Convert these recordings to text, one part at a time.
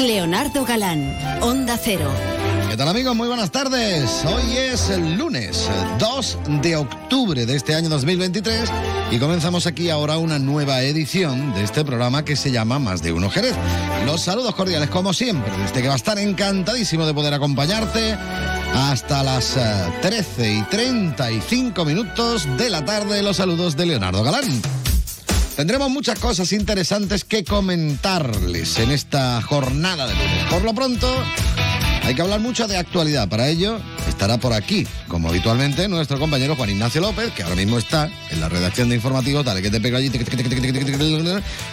Leonardo Galán, Onda Cero. ¿Qué tal amigos? Muy buenas tardes. Hoy es el lunes 2 de octubre de este año 2023 y comenzamos aquí ahora una nueva edición de este programa que se llama Más de Uno Jerez. Los saludos cordiales como siempre, desde que va a estar encantadísimo de poder acompañarte hasta las 13 y 35 minutos de la tarde. Los saludos de Leonardo Galán. Tendremos muchas cosas interesantes que comentarles en esta jornada de lunes. Por lo pronto, hay que hablar mucho de actualidad. Para ello, estará por aquí, como habitualmente, nuestro compañero Juan Ignacio López, que ahora mismo está en la redacción de informativos, dale que te pego allí,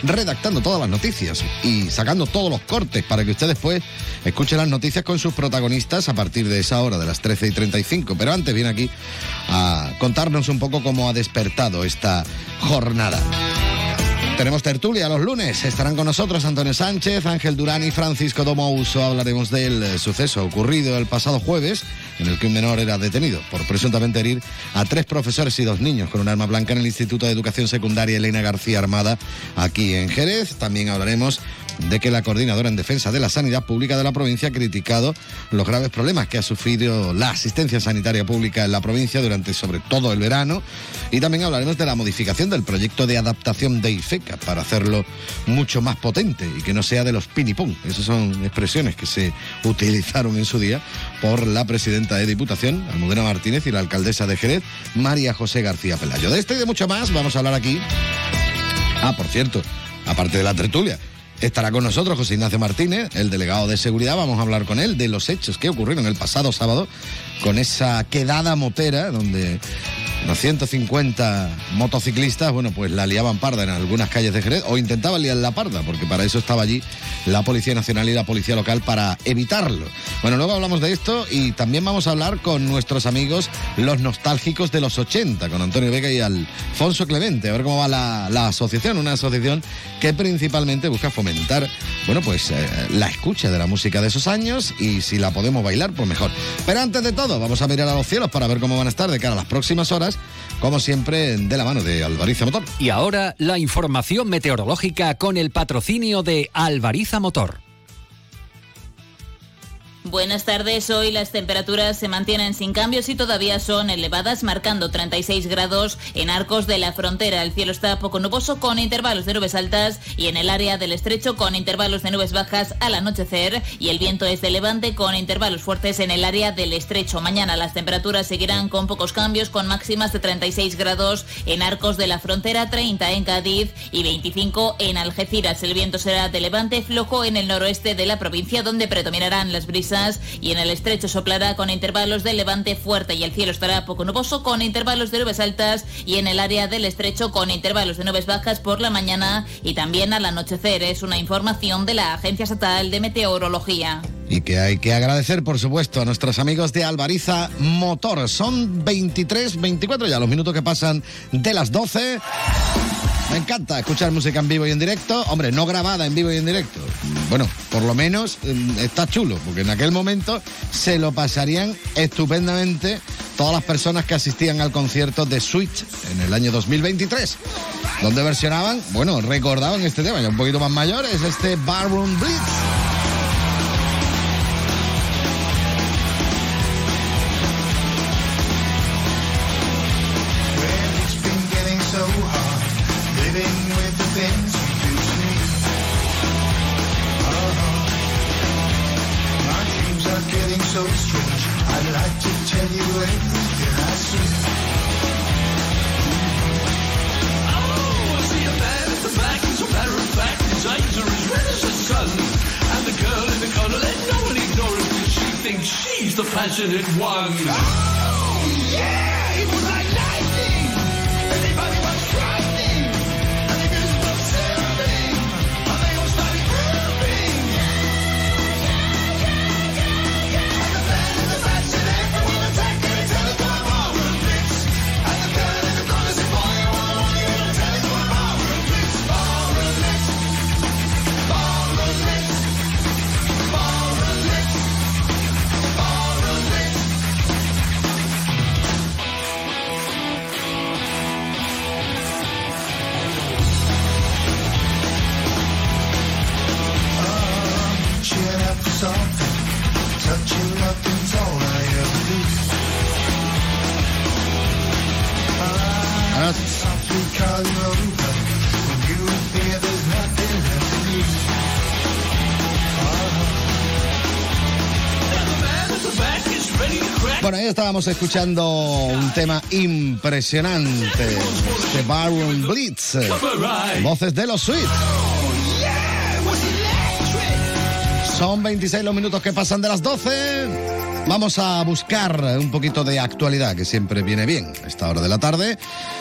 redactando todas las noticias y sacando todos los cortes para que usted después escuche las noticias con sus protagonistas a partir de esa hora, de las 13 y 35. Pero antes viene aquí a contarnos un poco cómo ha despertado esta jornada. Tenemos tertulia los lunes. Estarán con nosotros Antonio Sánchez, Ángel Durán y Francisco Domouso. Hablaremos del eh, suceso ocurrido el pasado jueves, en el que un menor era detenido por presuntamente herir a tres profesores y dos niños con un arma blanca en el Instituto de Educación Secundaria Elena García Armada, aquí en Jerez. También hablaremos de que la coordinadora en defensa de la sanidad pública de la provincia ha criticado los graves problemas que ha sufrido la asistencia sanitaria pública en la provincia durante sobre todo el verano. Y también hablaremos de la modificación del proyecto de adaptación de IFECA para hacerlo mucho más potente y que no sea de los pinipón. Esas son expresiones que se utilizaron en su día por la presidenta de Diputación, Almudena Martínez, y la alcaldesa de Jerez, María José García Pelayo. De esto y de mucho más vamos a hablar aquí. Ah, por cierto, aparte de la tertulia, Estará con nosotros José Ignacio Martínez, el delegado de seguridad. Vamos a hablar con él de los hechos que ocurrieron el pasado sábado con esa quedada motera donde los 150 motociclistas, bueno, pues la liaban parda en algunas calles de Jerez o intentaban liar la parda, porque para eso estaba allí la Policía Nacional y la Policía Local para evitarlo. Bueno, luego hablamos de esto y también vamos a hablar con nuestros amigos los nostálgicos de los 80, con Antonio Vega y Alfonso Clemente, a ver cómo va la, asociación, una asociación que principalmente busca fomentar, bueno, pues eh, la escucha de la música de esos años y si la podemos bailar, pues mejor. Pero antes de todo, vamos a mirar a los cielos para ver cómo van a estar de cara a las próximas horas, como siempre, de la mano de Alvariza Motor. Y ahora la información meteorológica con el patrocinio de Alvariza Motor. Buenas tardes. Hoy las temperaturas se mantienen sin cambios y todavía son elevadas, marcando 36 grados en arcos de la frontera. El cielo está poco nuboso con intervalos de nubes altas y en el área del estrecho con intervalos de nubes bajas al anochecer y el viento es de levante con intervalos fuertes en el área del estrecho. Mañana las temperaturas seguirán con pocos cambios con máximas de 36 grados en arcos de la frontera, 30 en Cádiz y 25 en Algeciras. El viento será de levante flojo en el noroeste de la provincia donde predominarán las brisas y en el estrecho soplará con intervalos de levante fuerte y el cielo estará poco nuboso con intervalos de nubes altas y en el área del estrecho con intervalos de nubes bajas por la mañana y también al anochecer. Es una información de la Agencia Estatal de Meteorología. Y que hay que agradecer, por supuesto, a nuestros amigos de Alvariza Motor. Son 23, 24 ya los minutos que pasan de las 12. Me encanta escuchar música en vivo y en directo. Hombre, no grabada en vivo y en directo. Bueno, por lo menos mm, está chulo, porque en aquel momento se lo pasarían estupendamente todas las personas que asistían al concierto de Switch en el año 2023, donde versionaban, bueno, recordaban este tema, ya un poquito más mayor, es este Barroom Blitz. lot music. Estábamos escuchando un tema impresionante de Baron Blitz. Voces de los Sweet. Son 26 los minutos que pasan de las 12. Vamos a buscar un poquito de actualidad, que siempre viene bien a esta hora de la tarde.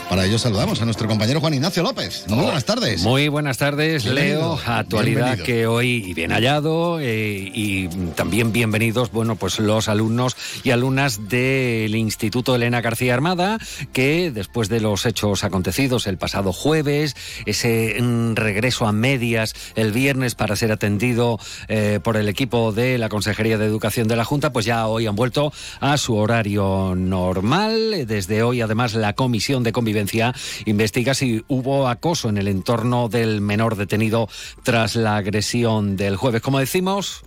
Para ello saludamos a nuestro compañero Juan Ignacio López. Muy buenas tardes. Muy buenas tardes, Bienvenido, Leo. Actualidad bienvenido. que hoy bien hallado eh, y también bienvenidos, bueno, pues los alumnos y alumnas del Instituto Elena García Armada, que después de los hechos acontecidos el pasado jueves, ese mm, regreso a medias el viernes para ser atendido eh, por el equipo de la Consejería de Educación de la Junta, pues ya hoy han vuelto a su horario normal. Desde hoy, además, la Comisión de Convivencia investiga si hubo acoso en el entorno del menor detenido tras la agresión del jueves. Como decimos,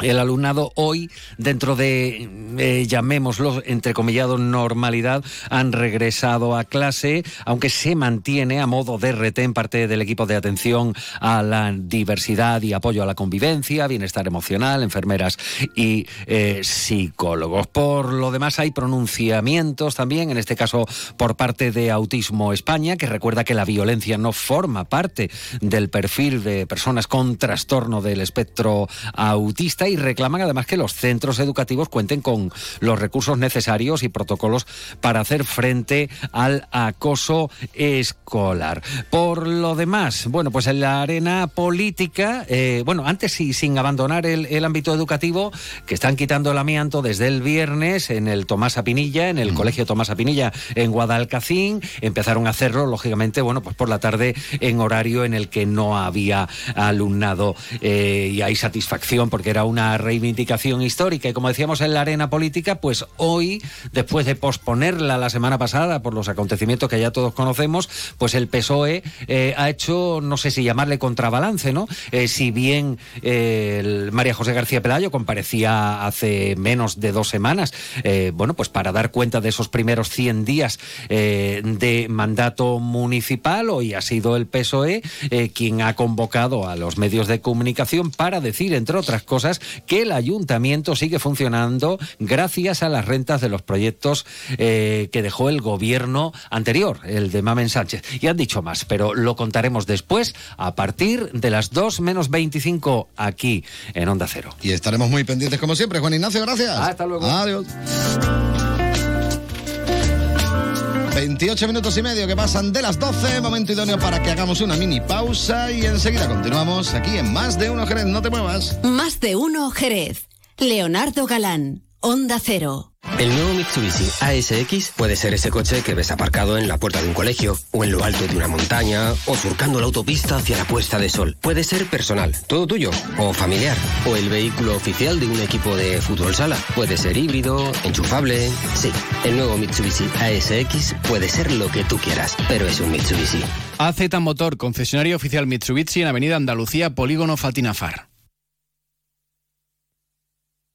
el alumnado hoy, dentro de, eh, llamémoslo, entrecomillado, normalidad, han regresado a clase, aunque se mantiene a modo de retén parte del equipo de atención a la diversidad y apoyo a la convivencia, bienestar emocional, enfermeras y eh, psicólogos. Por lo demás, hay pronunciamientos también, en este caso por parte de Autismo España, que recuerda que la violencia no forma parte del perfil de personas con trastorno del espectro autista y reclaman además que los centros educativos cuenten con los recursos necesarios y protocolos para hacer frente al acoso escolar. Por lo demás, bueno, pues en la arena política, eh, bueno, antes y sin abandonar el, el ámbito educativo, que están quitando el amianto desde el viernes en el Tomás Apinilla, en el Colegio Tomás Apinilla en Guadalcacín, empezaron a hacerlo, lógicamente, bueno, pues por la tarde en horario en el que no había alumnado eh, y hay satisfacción porque era una reivindicación histórica y como decíamos en la arena política, pues hoy, después de posponerla la semana pasada por los acontecimientos que ya todos conocemos, pues el PSOE eh, ha hecho, no sé si llamarle contrabalance, ¿no? Eh, si bien eh, el María José García Pelayo comparecía hace menos de dos semanas, bueno, pues para dar cuenta de esos primeros 100 días de mandato municipal, hoy ha sido el PSOE quien ha convocado a los medios de comunicación para decir, entre otras cosas, que el ayuntamiento sigue funcionando gracias a las rentas de los proyectos eh, que dejó el gobierno anterior, el de Mamen Sánchez. Y han dicho más, pero lo contaremos después a partir de las 2 menos 25 aquí en Onda Cero. Y estaremos muy pendientes como siempre. Juan Ignacio, gracias. Hasta luego. Adiós. 28 minutos y medio que pasan de las 12, momento idóneo para que hagamos una mini pausa y enseguida continuamos aquí en Más de Uno Jerez, no te muevas. Más de uno Jerez. Leonardo Galán, Onda Cero. El nuevo Mitsubishi ASX puede ser ese coche que ves aparcado en la puerta de un colegio, o en lo alto de una montaña, o surcando la autopista hacia la puesta de sol. Puede ser personal, todo tuyo, o familiar, o el vehículo oficial de un equipo de fútbol sala. Puede ser híbrido, enchufable. Sí, el nuevo Mitsubishi ASX puede ser lo que tú quieras, pero es un Mitsubishi. AZ Motor, concesionario oficial Mitsubishi en Avenida Andalucía, Polígono Fatinafar.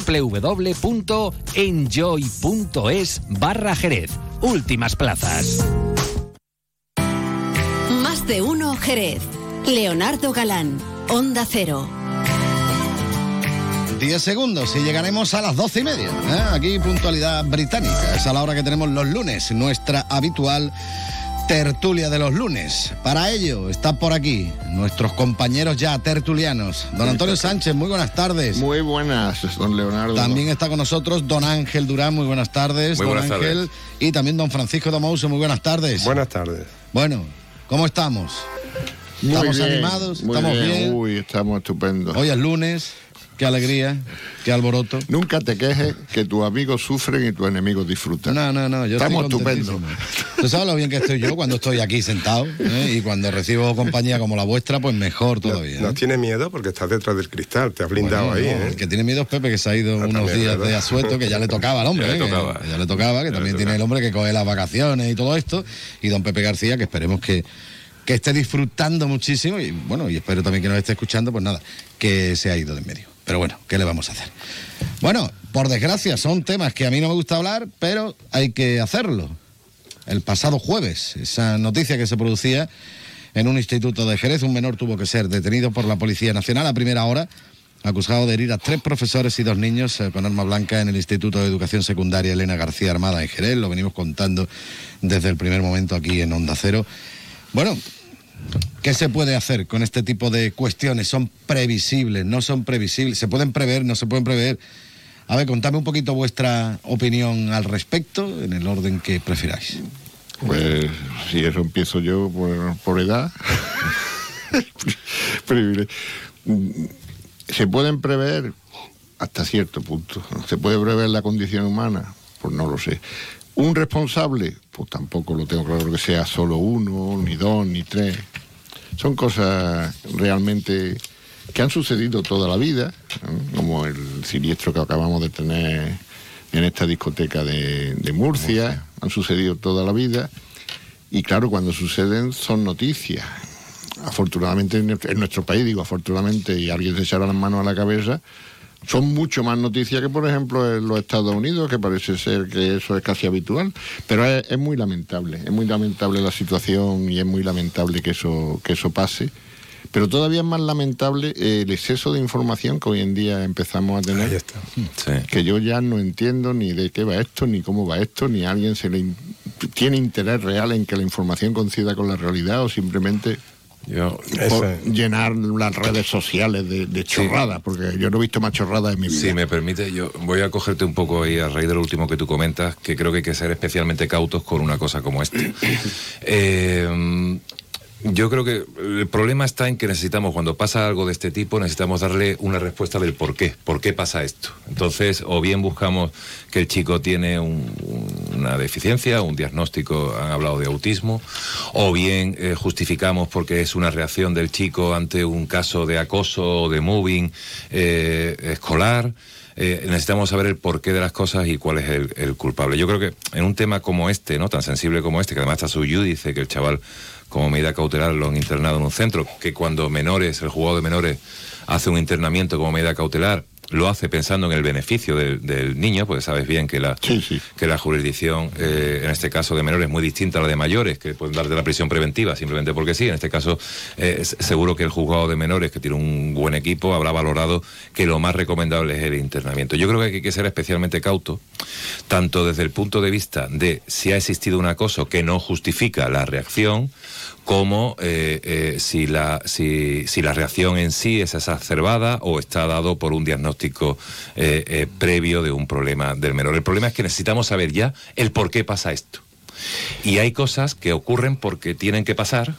www.enjoy.es barra Jerez. Últimas plazas. Más de uno Jerez. Leonardo Galán, Onda Cero. 10 segundos y llegaremos a las 12 y media. ¿eh? Aquí puntualidad británica. Es a la hora que tenemos los lunes, nuestra habitual tertulia de los lunes. Para ello está por aquí nuestros compañeros ya tertulianos. Don Antonio Sánchez, muy buenas tardes. Muy buenas, don Leonardo. También está con nosotros don Ángel Durán, muy buenas tardes. Muy don buenas Ángel. Y también don Francisco Domouso, muy buenas tardes. Buenas tardes. Bueno, ¿cómo estamos? Muy ¿Estamos bien, animados? muy ¿Estamos bien? Uy, estamos estupendos. Hoy es lunes. Qué alegría, qué alboroto. Nunca te quejes que tus amigos sufren y tus enemigos disfrutan. No, no, no, yo Estamos estupendos. Tú sabes lo bien que estoy yo cuando estoy aquí sentado ¿eh? y cuando recibo compañía como la vuestra, pues mejor todavía. No ¿eh? tienes miedo porque estás detrás del cristal, te has blindado Bueno, ahí. no, ¿eh? El que tiene miedo es Pepe, que se ha ido Ah, unos también, días ¿verdad? de asueto, que ya le tocaba al hombre. Ya le ¿eh? Tocaba. que ya le tocaba, que Ya también tocaba. tiene el hombre que coge las vacaciones y todo esto. Y don Pepe García, que esperemos que, que esté disfrutando muchísimo. Y bueno, y espero también que nos esté escuchando, pues nada, que se ha ido de en medio. Pero bueno, ¿qué le vamos a hacer? Bueno, por desgracia, son temas que a mí no me gusta hablar, pero hay que hacerlo. El pasado jueves, esa noticia que se producía en un instituto de Jerez, un menor tuvo que ser detenido por la Policía Nacional a primera hora, acusado de herir a tres profesores y dos niños eh, con arma blanca en el Instituto de Educación Secundaria Elena García Armada en Jerez. Lo venimos contando desde el primer momento aquí en Onda Cero. Bueno, ¿Qué se puede hacer con este tipo de cuestiones? ¿Son previsibles? ¿No son previsibles? ¿Se pueden prever? ¿No se pueden prever? A ver, contame un poquito vuestra opinión al respecto, en el orden que prefiráis. Pues si eso empiezo yo por, por edad. Se pueden prever hasta cierto punto. Se puede prever la condición humana, pues no lo sé. Un responsable, pues tampoco lo tengo claro que sea solo uno, ni dos, ni tres. Son cosas realmente que han sucedido toda la vida, ¿no? como el siniestro que acabamos de tener en esta discoteca de, de Murcia, han sucedido toda la vida, y claro, cuando suceden son noticias. Afortunadamente en en nuestro país, digo afortunadamente, y alguien se echará las manos a la cabeza, son mucho más noticias que, por ejemplo, en los Estados Unidos, que parece ser que eso es casi habitual. Pero es, es muy lamentable, es muy lamentable la situación y es muy lamentable que eso, que eso pase. Pero todavía es más lamentable el exceso de información que hoy en día empezamos a tener. Ahí está. Sí. Que yo ya no entiendo ni de qué va esto, ni cómo va esto, ni alguien se le in- tiene interés real en que la información coincida con la realidad o simplemente Yo, por es. llenar las redes sociales de, de chorradas, porque yo no he visto más chorradas en mi vida. Si me permite, yo voy a cogerte un poco ahí a raíz de lo último que tú comentas, que creo que hay que ser especialmente cautos con una cosa como esta. Eh, yo creo que el problema está en que necesitamos, cuando pasa algo de este tipo, necesitamos darle una respuesta del por qué, por qué pasa esto. Entonces, o bien buscamos que el chico tiene un- una deficiencia, un diagnóstico, han hablado de autismo, o bien eh, justificamos porque es una reacción del chico ante un caso de acoso o de moving eh, escolar. Eh, necesitamos saber el porqué de las cosas y cuál es el, culpable. Yo creo que en un tema como este, no tan sensible como este, que además está su dice que el chaval como medida cautelar lo han internado en un centro, que cuando menores, el juzgado de menores hace un internamiento como medida cautelar, lo hace pensando en el beneficio del, del niño, porque sabes bien que la, Sí, sí. que la jurisdicción, eh, en este caso de menores, es muy distinta a la de mayores, que pueden dar de la prisión preventiva simplemente porque sí. En este caso, eh, seguro que el juzgado de menores, que tiene un buen equipo, habrá valorado que lo más recomendable es el internamiento. Yo creo que hay que ser especialmente cauto, tanto desde el punto de vista de si ha existido un acoso que no justifica la reacción, como eh, eh, si, la, si, la reacción en sí es exacerbada o está dado por un diagnóstico eh, previo de un problema del menor. El problema es que necesitamos saber ya el por qué pasa esto. Y hay cosas que ocurren porque tienen que pasar,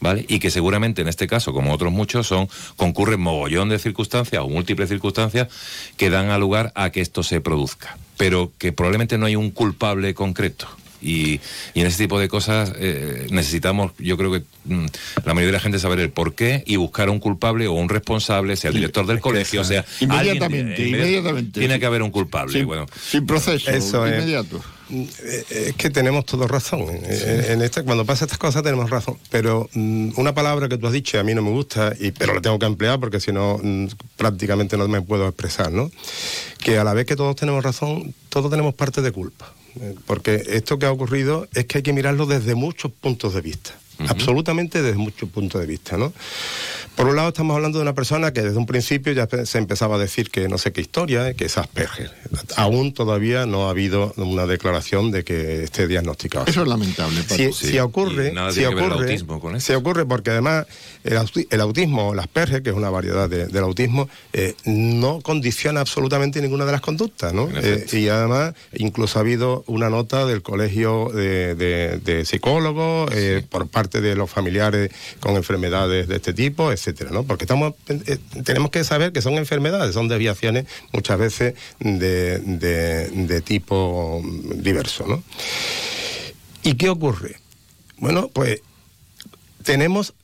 ¿vale? Y que seguramente en este caso, como otros muchos, son concurren mogollón de circunstancias o múltiples circunstancias que dan a lugar a que esto se produzca. Pero que probablemente no hay un culpable concreto. Y, y en ese tipo de cosas eh, necesitamos, yo creo que mm, la mayoría de la gente saber el por qué y buscar a un culpable o un responsable, sea el director del colegio, sea Inmediatamente, alguien- inmediatamente. Tiene que haber un culpable. Sin, bueno, sin proceso, Eso es. inmediato. Eh, Es que tenemos todos razón. En este, cuando pasa estas cosas tenemos razón. Pero mm, una palabra que tú has dicho a mí no me gusta, y, pero la tengo que emplear porque si no mm, prácticamente no me puedo expresar, ¿no? Que a la vez que todos tenemos razón, todos tenemos parte de culpa. Porque esto que ha ocurrido es que hay que mirarlo desde muchos puntos de vista. Absolutamente desde muchos puntos de vista, ¿no? Por un lado estamos hablando de una persona que desde un principio ya se empezaba a decir que no sé qué historia, eh, que es Asperger. Aún todavía no ha habido una declaración de que esté diagnosticado. Eso es lamentable. Si, Sí, si ocurre, nada si ocurre, autismo con si ocurre porque además el, auti- el autismo, el Asperger, que es una variedad de- del autismo, eh, no condiciona absolutamente ninguna de las conductas, ¿no? Eh, y además incluso ha habido una nota del colegio de, de- de psicólogos eh, por parte de los familiares con enfermedades de este tipo, etcétera etcétera, ¿no? Porque estamos, eh, tenemos que saber que son enfermedades, son desviaciones muchas veces de, de- de tipo diverso, ¿no? ¿Y qué ocurre? Bueno, pues tenemos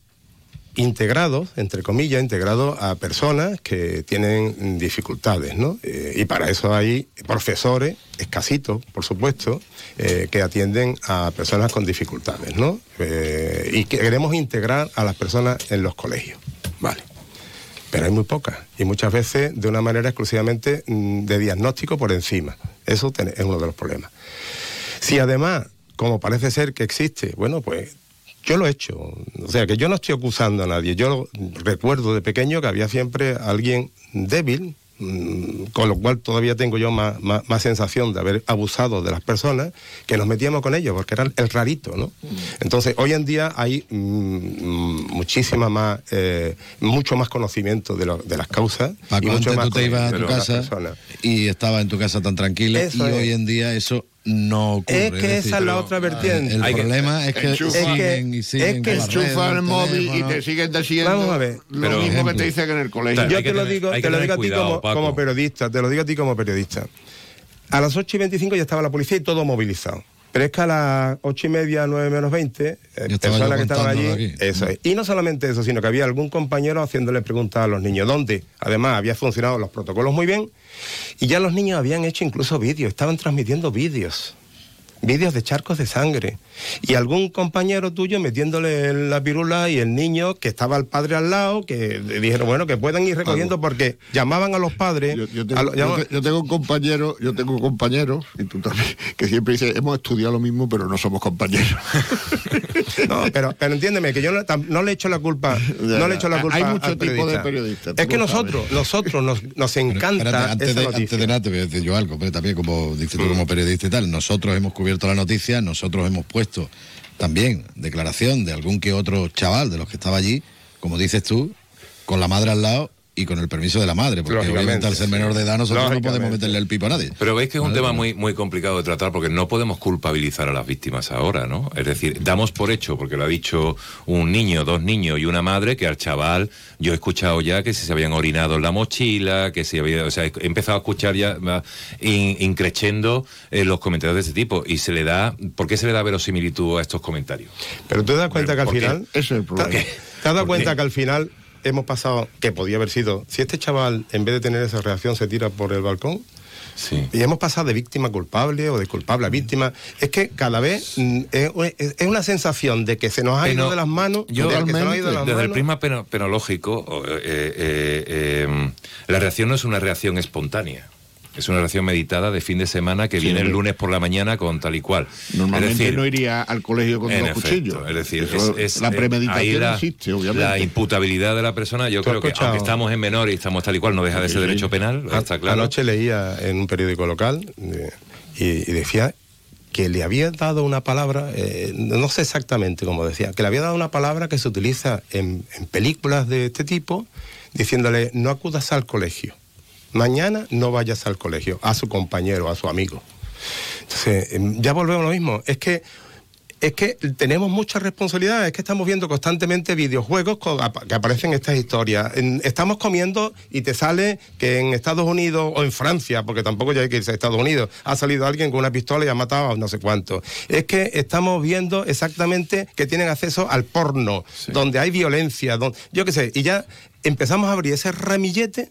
integrados, entre comillas, integrados a personas que tienen dificultades, ¿no? Eh, y para eso hay profesores, escasitos, por supuesto, eh, que atienden a personas con dificultades, ¿no? Eh, y que queremos integrar a las personas en los colegios, ¿vale? Pero hay muy pocas y muchas veces de una manera exclusivamente mm, de diagnóstico por encima. Eso es uno de los problemas. Si además, como parece ser que existe, bueno, pues yo lo he hecho. O sea, que yo no estoy acusando a nadie. Yo recuerdo de pequeño que había siempre alguien débil, mm, con lo cual todavía tengo yo más, más- más sensación de haber abusado de las personas, que nos metíamos con ellos, porque era el rarito, ¿no? Entonces, hoy en día hay mm, mm, muchísima más, eh, mucho más conocimiento de, lo- de las causas. y Paco, mucho antes más tú te ibas a tu casa y estaba en tu casa tan tranquila y es. hoy en día eso no ocurre. Es que esa es la otra vertiente. El Hay que- problema es que Enchufa. siguen y siguen es que con las Enchufa redes, el móvil y te siguen diciendo Vamos a ver. lo Pero- mismo que te dicen en el colegio. Yo te lo digo, te lo digo a ti como periodista, te lo digo a ti como periodista. A las 8 y 25 ya estaba la policía y todo movilizado. Pero es que a las ocho y media, 9 menos 20, eh, personas que estaban allí, contándolo aquí. eso es. Y no solamente eso, sino que había algún compañero haciéndole preguntas a los niños, ¿dónde? Además, había funcionado los protocolos muy bien y ya los niños habían hecho incluso vídeos, estaban transmitiendo vídeos. Vídeos de charcos de sangre. Y algún compañero tuyo metiéndole la pirula y el niño que estaba el padre al lado, que le dijeron, bueno, que puedan ir recogiendo porque llamaban a los padres. Yo, yo a tengo, los- yo llamaban- te- yo tengo un compañero, yo tengo un compañero, y tú también, que siempre dice, hemos estudiado lo mismo, pero no somos compañeros. No, pero, pero entiéndeme, que yo no, no le echo la culpa, Ya, no le echo la hay culpa mucho al tipo de periodista. periodistas, Es que nosotros, sabes. nosotros nos, nos Pero, encanta espérate, antes, esa de, antes de nada te voy a decir yo algo, pero también como dices tú como periodista y tal, nosotros hemos cubierto la noticia, nosotros hemos puesto también declaración de algún que otro chaval de los que estaba allí, como dices tú, con la madre al lado y con el permiso de la madre, porque obviamente al ser menor de edad nosotros no podemos meterle el pipo a nadie. Pero veis que es un tema muy, muy complicado de tratar porque no podemos culpabilizar a las víctimas ahora, ¿no? Es decir, damos por hecho, porque lo ha dicho un niño, dos niños y una madre, que al chaval yo he escuchado ya que si se habían orinado en la mochila, que si había, o sea, he empezado a escuchar ya va, in- increchendo eh, los comentarios de este tipo y se le da, ¿por qué se le da verosimilitud a estos comentarios? Pero tú te das cuenta que al ¿por qué? final. Ese es el problema. ¿Te, has dado ¿Por cuenta qué? que al final hemos pasado, que podía haber sido, si este chaval en vez de tener esa reacción se tira por el balcón? Sí. Y hemos pasado de víctima culpable o de culpable a víctima. Es que cada vez mm, es, una sensación de que se nos ha Pero ido de las manos. yo- de que se nos ha ido de las Desde el prisma peno- penológico, eh, eh, eh, la reacción no es una reacción espontánea. Es una reacción meditada de fin de semana que Sí, viene el lunes por la mañana con tal y cual. Normalmente es decir, no iría al colegio con los cuchillos. Es decir, es, es, la eh, premeditación la, existe, obviamente. La imputabilidad de la persona, yo creo que aunque estamos en menor y estamos tal y cual, no deja de ser Sí, sí. derecho penal, A- está claro. Anoche leía en un periódico local eh, y, y decía que le había dado una palabra, eh, no sé exactamente cómo decía, que le había dado una palabra que se utiliza en, en películas de este tipo, diciéndole no acudas al colegio. Mañana no vayas al colegio, a su compañero, a su amigo. Entonces, em, ya volvemos a lo mismo. Es que es que tenemos mucha responsabilidad, es que estamos viendo constantemente videojuegos que aparecen estas historias. Estamos comiendo y te sale que en Estados Unidos o en Francia, porque tampoco ya hay que irse a Estados Unidos, ha salido alguien con una pistola y ha matado a no sé cuánto. Es que estamos viendo exactamente que tienen acceso al porno, donde hay violencia, donde, yo qué sé, y ya empezamos a abrir ese ramillete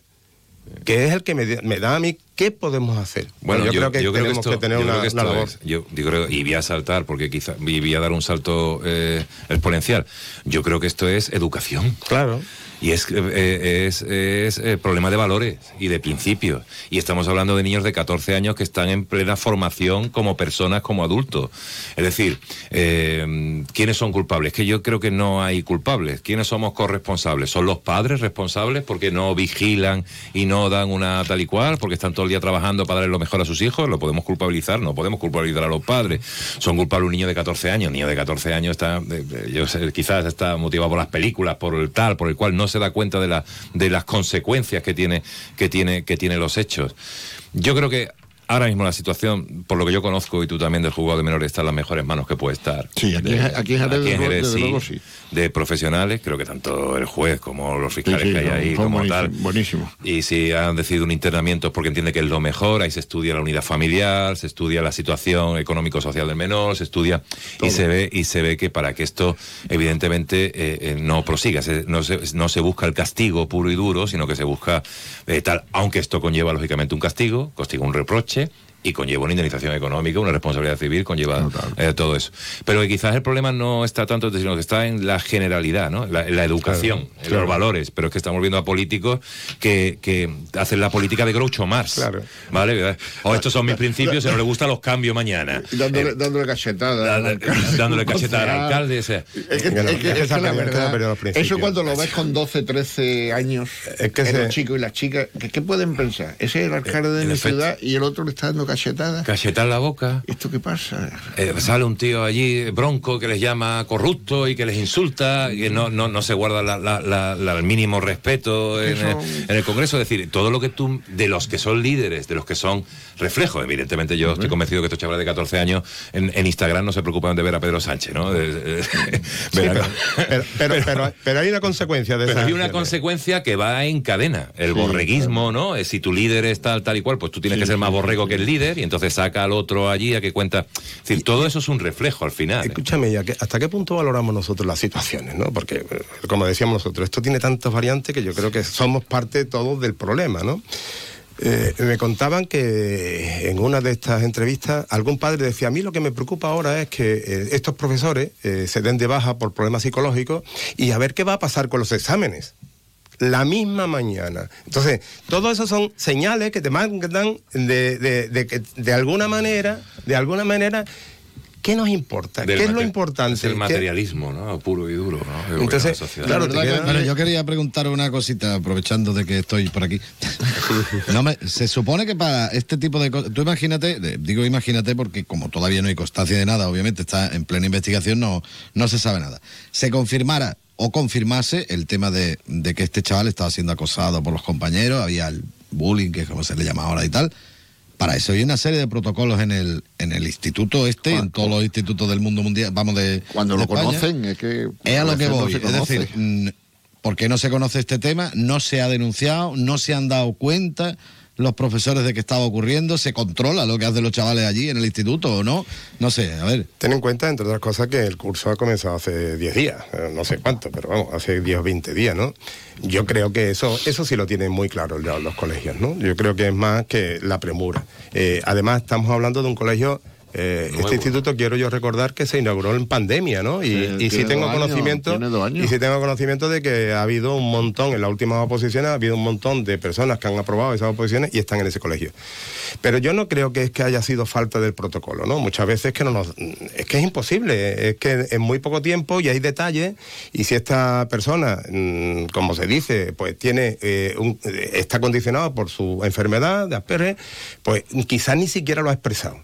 que es el que me, me da a mí qué podemos hacer. Bueno, yo, creo que yo creo tenemos que, esto, que tener yo una, creo que una esto labor. es- yo, yo creo, y voy a saltar porque quizá y voy a dar un salto eh, exponencial. Yo creo que esto es educación. Claro. Y es, eh, es, es, eh, problema de valores y de principios. Y estamos hablando de niños de 14 años que están en plena formación como personas, como adultos. Es decir, eh, ¿quiénes son culpables? Que yo creo que no hay culpables. ¿Quiénes somos corresponsables? ¿Son los padres responsables porque no vigilan y no dan una tal y cual? Porque están todo el día trabajando para darle lo mejor a sus hijos. ¿Lo podemos culpabilizar? No podemos culpabilizar a los padres. ¿Son culpables un niño de 14 años? Un niño de 14 años está, eh, eh, quizás está motivado por las películas, por el tal, por el cual no se da cuenta de, la, de las consecuencias que tiene, que tiene, que tiene los hechos. Yo creo que ahora mismo la situación, por lo que yo conozco y tú también del juzgado de menores, está en las mejores manos que puede estar. Sí, aquí, De- aquí aquí en desde, Jerez, desde sí, luego sí. De profesionales, creo que tanto el juez como los fiscales Sí, sí, que hay ahí, son como buenísimo, tal. buenísimo. Y si han decidido un internamiento es porque entiende que es lo mejor, ahí se estudia la unidad familiar, se estudia la situación económico-social del menor, se estudia y se ve y se ve que para que esto evidentemente eh, eh, no prosiga, se- no, se, no se busca el castigo puro y duro, sino que se busca eh, tal, aunque esto conlleva lógicamente un castigo, consigo un reproche y conlleva una indemnización económica, una responsabilidad civil, conlleva eh, todo eso. Pero que quizás el problema no está tanto, sino que está en la generalidad, ¿no? La, en la educación, Claro, en claro. los valores. Pero es que estamos viendo a políticos que, que hacen la política de Groucho Marx. ¿Vale? O estos son mis principios, si no le gustan los cambios mañana. Dándole, dándole cachetada. al alcalde. dándole cachetada al alcalde. Es que, es que- es la verdad, eso cuando lo ves con 12, 13 años, Es que los chicos y las chicas, ¿qué, qué pueden pensar? Ese es el alcalde de mi efecto. ciudad y el otro le está dando cachetada. Cachetada en la boca. ¿Esto qué pasa? Eh, sale un tío allí bronco que les llama corrupto y que les insulta, que no, no, no se guarda la- la- la- la- el mínimo respeto en, el- en el Congreso. Es decir, todo lo que tú, de los que son líderes, de los que son reflejos, evidentemente yo estoy convencido que estos chavales de 14 años en, en Instagram no se preocupan de ver a Pedro Sánchez, ¿no? De- de- verán- Pero, pero, pero, pero hay una consecuencia de pero esas hay una consecuencia que va en cadena. El borreguismo, ¿no? Eh, Si tu líder es tal, tal y cual, pues tú tienes que ser más borrego que el líder y entonces saca al otro allí a que cuenta. Es decir, todo eso es un reflejo al final. ¿eh? Escúchame, ¿y a qué- ¿hasta qué punto valoramos nosotros las situaciones? ¿no? Porque, eh, como decíamos nosotros, esto tiene tantas variantes que yo creo que somos parte todos del problema, ¿no? Eh, me contaban que en una de estas entrevistas algún padre decía, a mí lo que me preocupa ahora es que eh, estos profesores eh, se den de baja por problemas psicológicos y a ver qué va a pasar con los exámenes. La misma mañana. Entonces, todo eso son señales que te mandan de, de- de que de alguna manera, de alguna manera, ¿qué nos importa? Del ¿Qué es lo importante? Es el ¿Qué- materialismo, ¿no? Puro y duro, ¿no? Entonces, claro, te queda- pero yo quería preguntar una cosita, aprovechando de que estoy por aquí. No me- se supone que para este tipo de cosas, tú imagínate, digo imagínate porque como todavía no hay constancia de nada, obviamente está en plena investigación, no, no se sabe nada. Se confirmara o confirmase el tema de, de que este chaval estaba siendo acosado por los compañeros, había el bullying, que es como se le llama ahora y tal. Para eso hay una serie de protocolos en el, en el instituto este, en todos los institutos del mundo mundial, vamos de Cuando de lo España. conocen, es que. Es a lo que no voy. es decir, mm, ¿por qué no se conoce este tema? No se ha denunciado, no se han dado cuenta los profesores de que estaba ocurriendo, se controla lo que hacen los chavales allí en el instituto o no. No sé, a ver. Ten en cuenta, entre otras cosas, que el curso ha comenzado hace 10 días, eh, no sé cuánto, pero vamos, hace 10 o 20 días, ¿no? Yo creo que eso, eso sí lo tienen muy claro los colegios, ¿no? Yo creo que es más que la premura. Eh, además, estamos hablando de un colegio. Eh, este instituto quiero yo recordar que se inauguró en pandemia, ¿no? Y, Sí, y sí tiene tengo años, conocimiento y sí tengo conocimiento de que ha habido un montón en las últimas oposiciones ha habido un montón de personas que han aprobado esas oposiciones y están en ese colegio. Pero yo no creo que es que haya sido falta del protocolo, ¿no? Muchas veces que no nos, es que es imposible, es que en muy poco tiempo y hay detalles y si esta persona, mm, como se dice, pues tiene eh, un- eh, está condicionado por su enfermedad de Asperger, pues quizás ni siquiera lo ha expresado.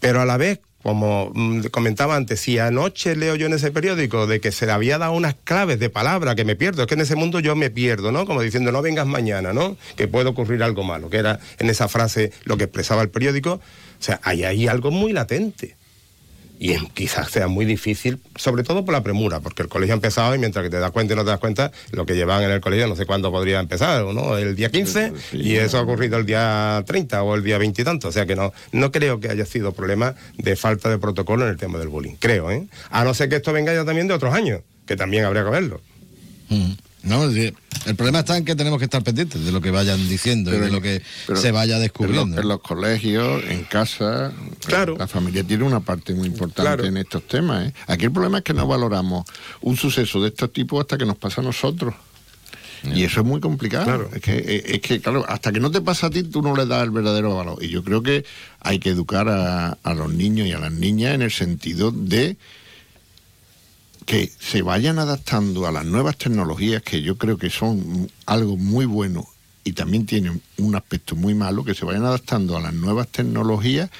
Pero a la vez, como mm, comentaba antes, si anoche leo yo en ese periódico de que se le había dado unas claves de palabra que me pierdo, es que en ese mundo yo me pierdo, ¿no? Como diciendo, no vengas mañana, ¿no? Que puede ocurrir algo malo, que era en esa frase lo que expresaba el periódico. O sea, hay ahí algo muy latente. Y quizás sea muy difícil, sobre todo por la premura, porque el colegio ha empezado y mientras que te das cuenta y no te das cuenta, lo que llevan en el colegio no sé cuándo podría empezar, ¿no? El día 15 y eso ha ocurrido el día 30 o el día 20 y tanto. O sea que no, no creo que haya sido problema de falta de protocolo en el tema del bullying. Creo, ¿eh? A no ser que esto venga ya también de otros años, que también habría que verlo. Mm. No, sí, el problema está en que tenemos que estar pendientes de lo que vayan diciendo y de lo que pero se vaya En descubriendo. los, en los colegios, en casa, Claro. la familia tiene una parte muy importante Claro. en estos temas. ¿eh? Aquí el problema es que no valoramos un suceso de estos tipos hasta que nos pasa a nosotros. Y eso es muy complicado. Claro. Es, que, eh, es que, claro, hasta que no te pasa a ti, tú no le das el verdadero valor. Y yo creo que hay que educar a, a los niños y a las niñas en el sentido de que se vayan adaptando a las nuevas tecnologías, que yo creo que son algo muy bueno y también tienen un aspecto muy malo, que se vayan adaptando a las nuevas tecnologías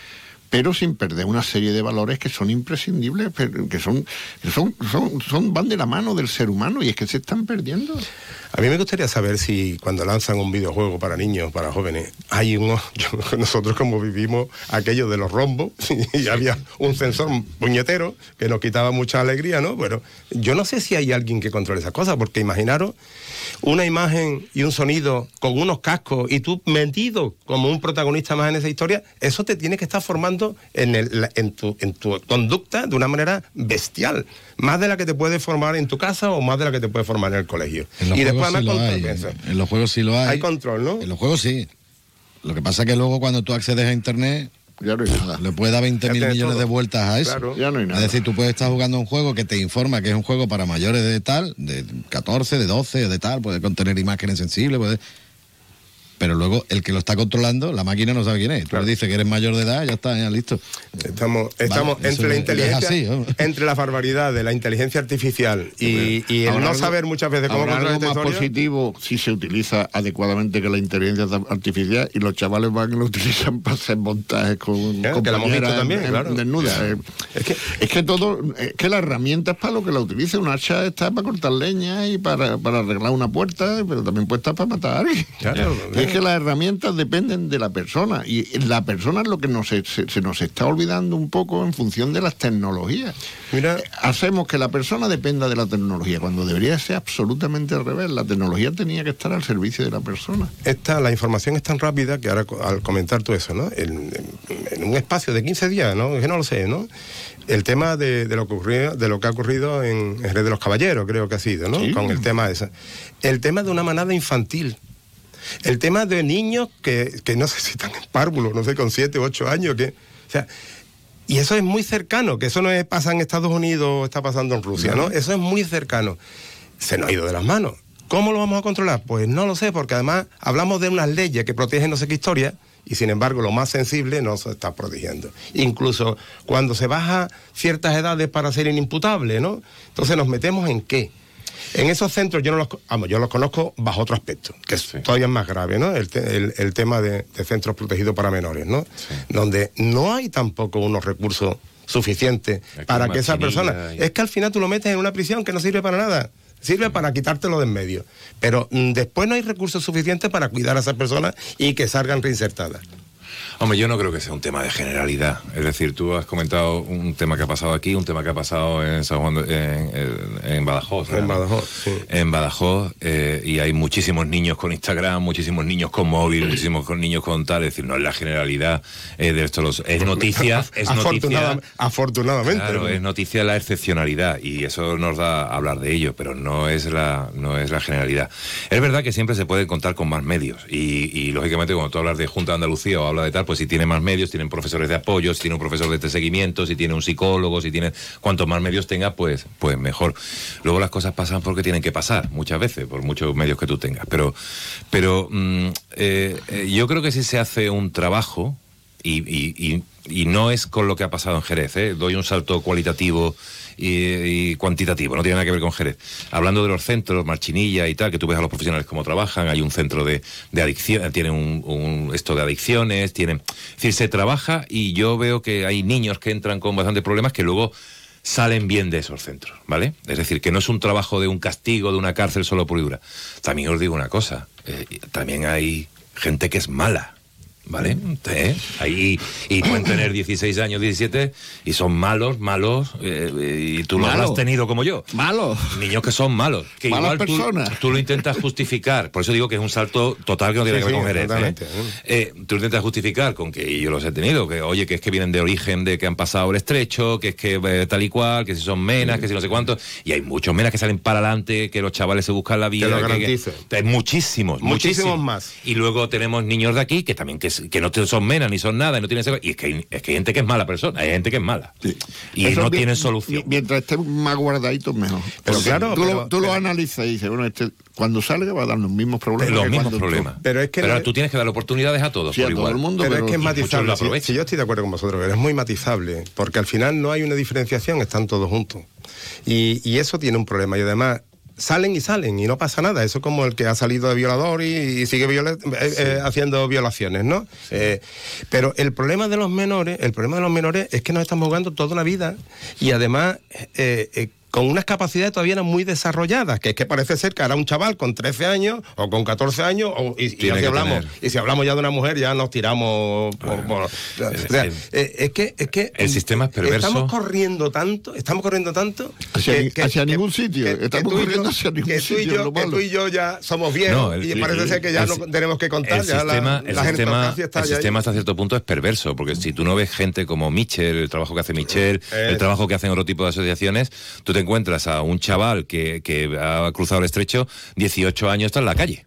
pero sin perder una serie de valores que son imprescindibles, que son, son, son, van de la mano del ser humano y es que se están perdiendo. A mí me gustaría saber si cuando lanzan un videojuego para niños, para jóvenes, hay unos, nosotros como vivimos aquello de los rombos, y había un sensor puñetero que nos quitaba mucha alegría, ¿no? Bueno, yo no sé si hay alguien que controle esas cosas, porque imaginaros una imagen y un sonido con unos cascos y tú metido como un protagonista más en esa historia, eso te tiene que estar formando en, el- en, tu, en tu conducta de una manera bestial, más de la que te puede formar en tu casa o más de la que te puede formar en el colegio. En y después sí lo hay. en los juegos sí lo hay. Hay control, ¿no? En los juegos sí. Lo que pasa es que luego cuando tú accedes a internet, Ya no hay nada. le puedes dar 20 Ya mil millones todo. de vueltas a eso. Claro. Ya no hay nada. Es decir, tú puedes estar jugando un juego que te informa que es un juego para mayores de tal, de 14, de 12, de tal, puede contener imágenes sensibles, puede... Pero luego el que lo está controlando, la máquina no sabe quién es. Tú le dices que eres mayor de edad, ya está, ya listo. Estamos, estamos Vale, entre la es- inteligencia, es así, ¿no? entre la barbaridad de la inteligencia artificial y, y el no algo- saber muchas veces cómo controlar algo esta más positivo si se utiliza adecuadamente que la inteligencia artificial y los chavales van y lo utilizan para hacer montajes con Eh, que lo hemos visto compañeras también, en- claro. desnudas. Eh, Es que- es que todo, es que la herramienta es para lo que la utilice. Un hacha está para cortar leña y para, para arreglar una puerta, pero también puede estar para matar a alguien. Claro, Y es que las herramientas dependen de la persona y la persona es lo que nos, se, se nos está olvidando un poco en función de las tecnologías. Mira, Hacemos que la persona dependa de la tecnología cuando debería ser absolutamente al revés. La tecnología tenía que estar al servicio de la persona. esta, la información es tan rápida que ahora al comentar tú eso, ¿no? En, en- un espacio de 15 días, ¿no? Que no lo sé, ¿no? El tema de, de lo, que ocurrió, de lo que ha ocurrido en, en Red de los Caballeros, creo que ha sido, ¿no? Sí. Con el tema ese. El tema de una manada infantil. El tema de niños que, que no sé si están en párvulos, no sé, con 7 u 8 años, que... O sea, y eso es muy cercano, que eso no es, pasa en Estados Unidos o está pasando en Rusia, ¿no? Eso es muy cercano. Se nos ha ido de las manos. ¿Cómo lo vamos a controlar? Pues no lo sé, porque además hablamos de unas leyes que protegen no sé qué historia y sin embargo lo más sensible no se está protegiendo. Incluso cuando se baja ciertas edades para ser inimputable, ¿no? Entonces nos metemos en qué? En esos centros yo no los, vamos, yo los conozco bajo otro aspecto, que es todavía más grave, ¿no? El, te- el- el tema de, de centros protegidos para menores, ¿no? Donde no hay tampoco unos recursos suficientes Aquí para que esa persona... y- Es que al final tú lo metes en una prisión que no sirve para nada. Sirve para quitártelo de en medio. Pero mm, después no hay recursos suficientes para cuidar a esas personas y que salgan reinsertadas. Hombre, yo no creo que sea un tema de generalidad. Es decir, tú has comentado un tema que ha pasado aquí, un tema que ha pasado en San Juan, en, en- en Badajoz. En ¿no? Badajoz, sí. En Badajoz, eh, y hay muchísimos niños con Instagram, muchísimos niños con móvil, muchísimos con niños con tal. Es decir, no es la generalidad eh, de esto. Los, es noticia, es Afortunada- noticia. afortunadamente. Claro, es noticia la excepcionalidad y eso nos da a hablar de ello, pero no es la no es la generalidad. Es verdad que siempre se puede contar con más medios y, y, lógicamente cuando tú hablas de Junta de Andalucía o hablas de tal, pues si tiene más medios, tienen profesores de apoyo, si tiene un profesor de seguimiento, si tiene un psicólogo, si tiene cuantos más medios tenga, pues pues mejor. Luego las cosas pasan porque tienen que pasar muchas veces por muchos medios que tú tengas, pero pero mm, eh, eh, yo creo que si se hace un trabajo y, y- y- no es con lo que ha pasado en Jerez, ¿eh? doy un salto cualitativo y, cuantitativo, no tiene nada que ver con Jerez. Hablando de los centros, Marchinilla y tal, que tú ves a los profesionales cómo trabajan, hay un centro de, de adicción, tienen un, un- esto de adicciones, tienen... Es decir, se trabaja y yo veo que hay niños que entran con bastantes problemas que luego salen bien de esos centros, ¿vale? Es decir, que no es un trabajo de un castigo, de una cárcel solo por y dura. También os digo una cosa, eh, también hay gente que es mala, ¿vale? ¿Eh? Ahí, y pueden tener 16 años, 17, y son malos, malos, eh, y tú los Malo. has tenido como yo. Malo. Niños que son malos. Que Malas igual tú, personas. tú lo intentas justificar. Por eso digo que es un salto total que no tiene Sí, que ver sí, con Jerez. ¿eh? ¿eh? Tú lo intentas justificar con que yo los he tenido, que oye, que es que vienen de origen de que han pasado el estrecho, que es que eh, tal y cual, que si son menas, que si no sé cuánto. Y hay muchos menas que salen para adelante, que los chavales se buscan la vida. lo que- que- hay muchísimos, Muchísimos más. Y luego tenemos niños de aquí que también que, que no son menas ni son nada y no tienen ese- Y es que, hay, es que hay gente que es mala persona, hay gente que es mala. Y Eso no tienen mi- solución. Mientras estén más guardaditos, mejor. Pero claro, tú, pero- lo, tú lo pero- analizas y dices, bueno, este, cuando salga va a dar los mismos problemas. los mismos problemas. Pero es que no- tú tienes que dar oportunidades a todos Sí, a por todo el mundo, pero, pero es que es matizable. si yo estoy de acuerdo con vosotros, pero es muy matizable, porque al final no hay una diferenciación, están todos juntos. Y, y eso tiene un problema. Y además, salen y salen y no pasa nada. Eso es como el que ha salido de violador y, y sigue viola- eh, eh, haciendo violaciones, ¿no? Eh, pero el problema de los menores, el problema de los menores es que nos estamos jugando toda una vida y además con unas capacidades todavía no muy desarrolladas, que es que parece ser que ahora un chaval con 13 años o con 14 años, o- y, si hablamos, tener. y si hablamos ya de una mujer, ya nos tiramos por- por- o sea, eh, es que es que El sistema es perverso. Estamos corriendo tanto, estamos corriendo tanto Hacia ni- hacia ningún sitio, estamos corriendo yo- hacia ningún sitio, yo- lo que tú y yo ya somos viejos No, el- y parece el- ser que ya no tenemos que contar. el ya la- sistema, la, el sistema, está el ya sistema hasta cierto punto es perverso, porque si tú no ves gente como Michel, el trabajo que hace Michel, el trabajo que hacen otro tipo de asociaciones, tú te encuentras a un chaval que, que ha cruzado el estrecho, 18 años, está en la calle.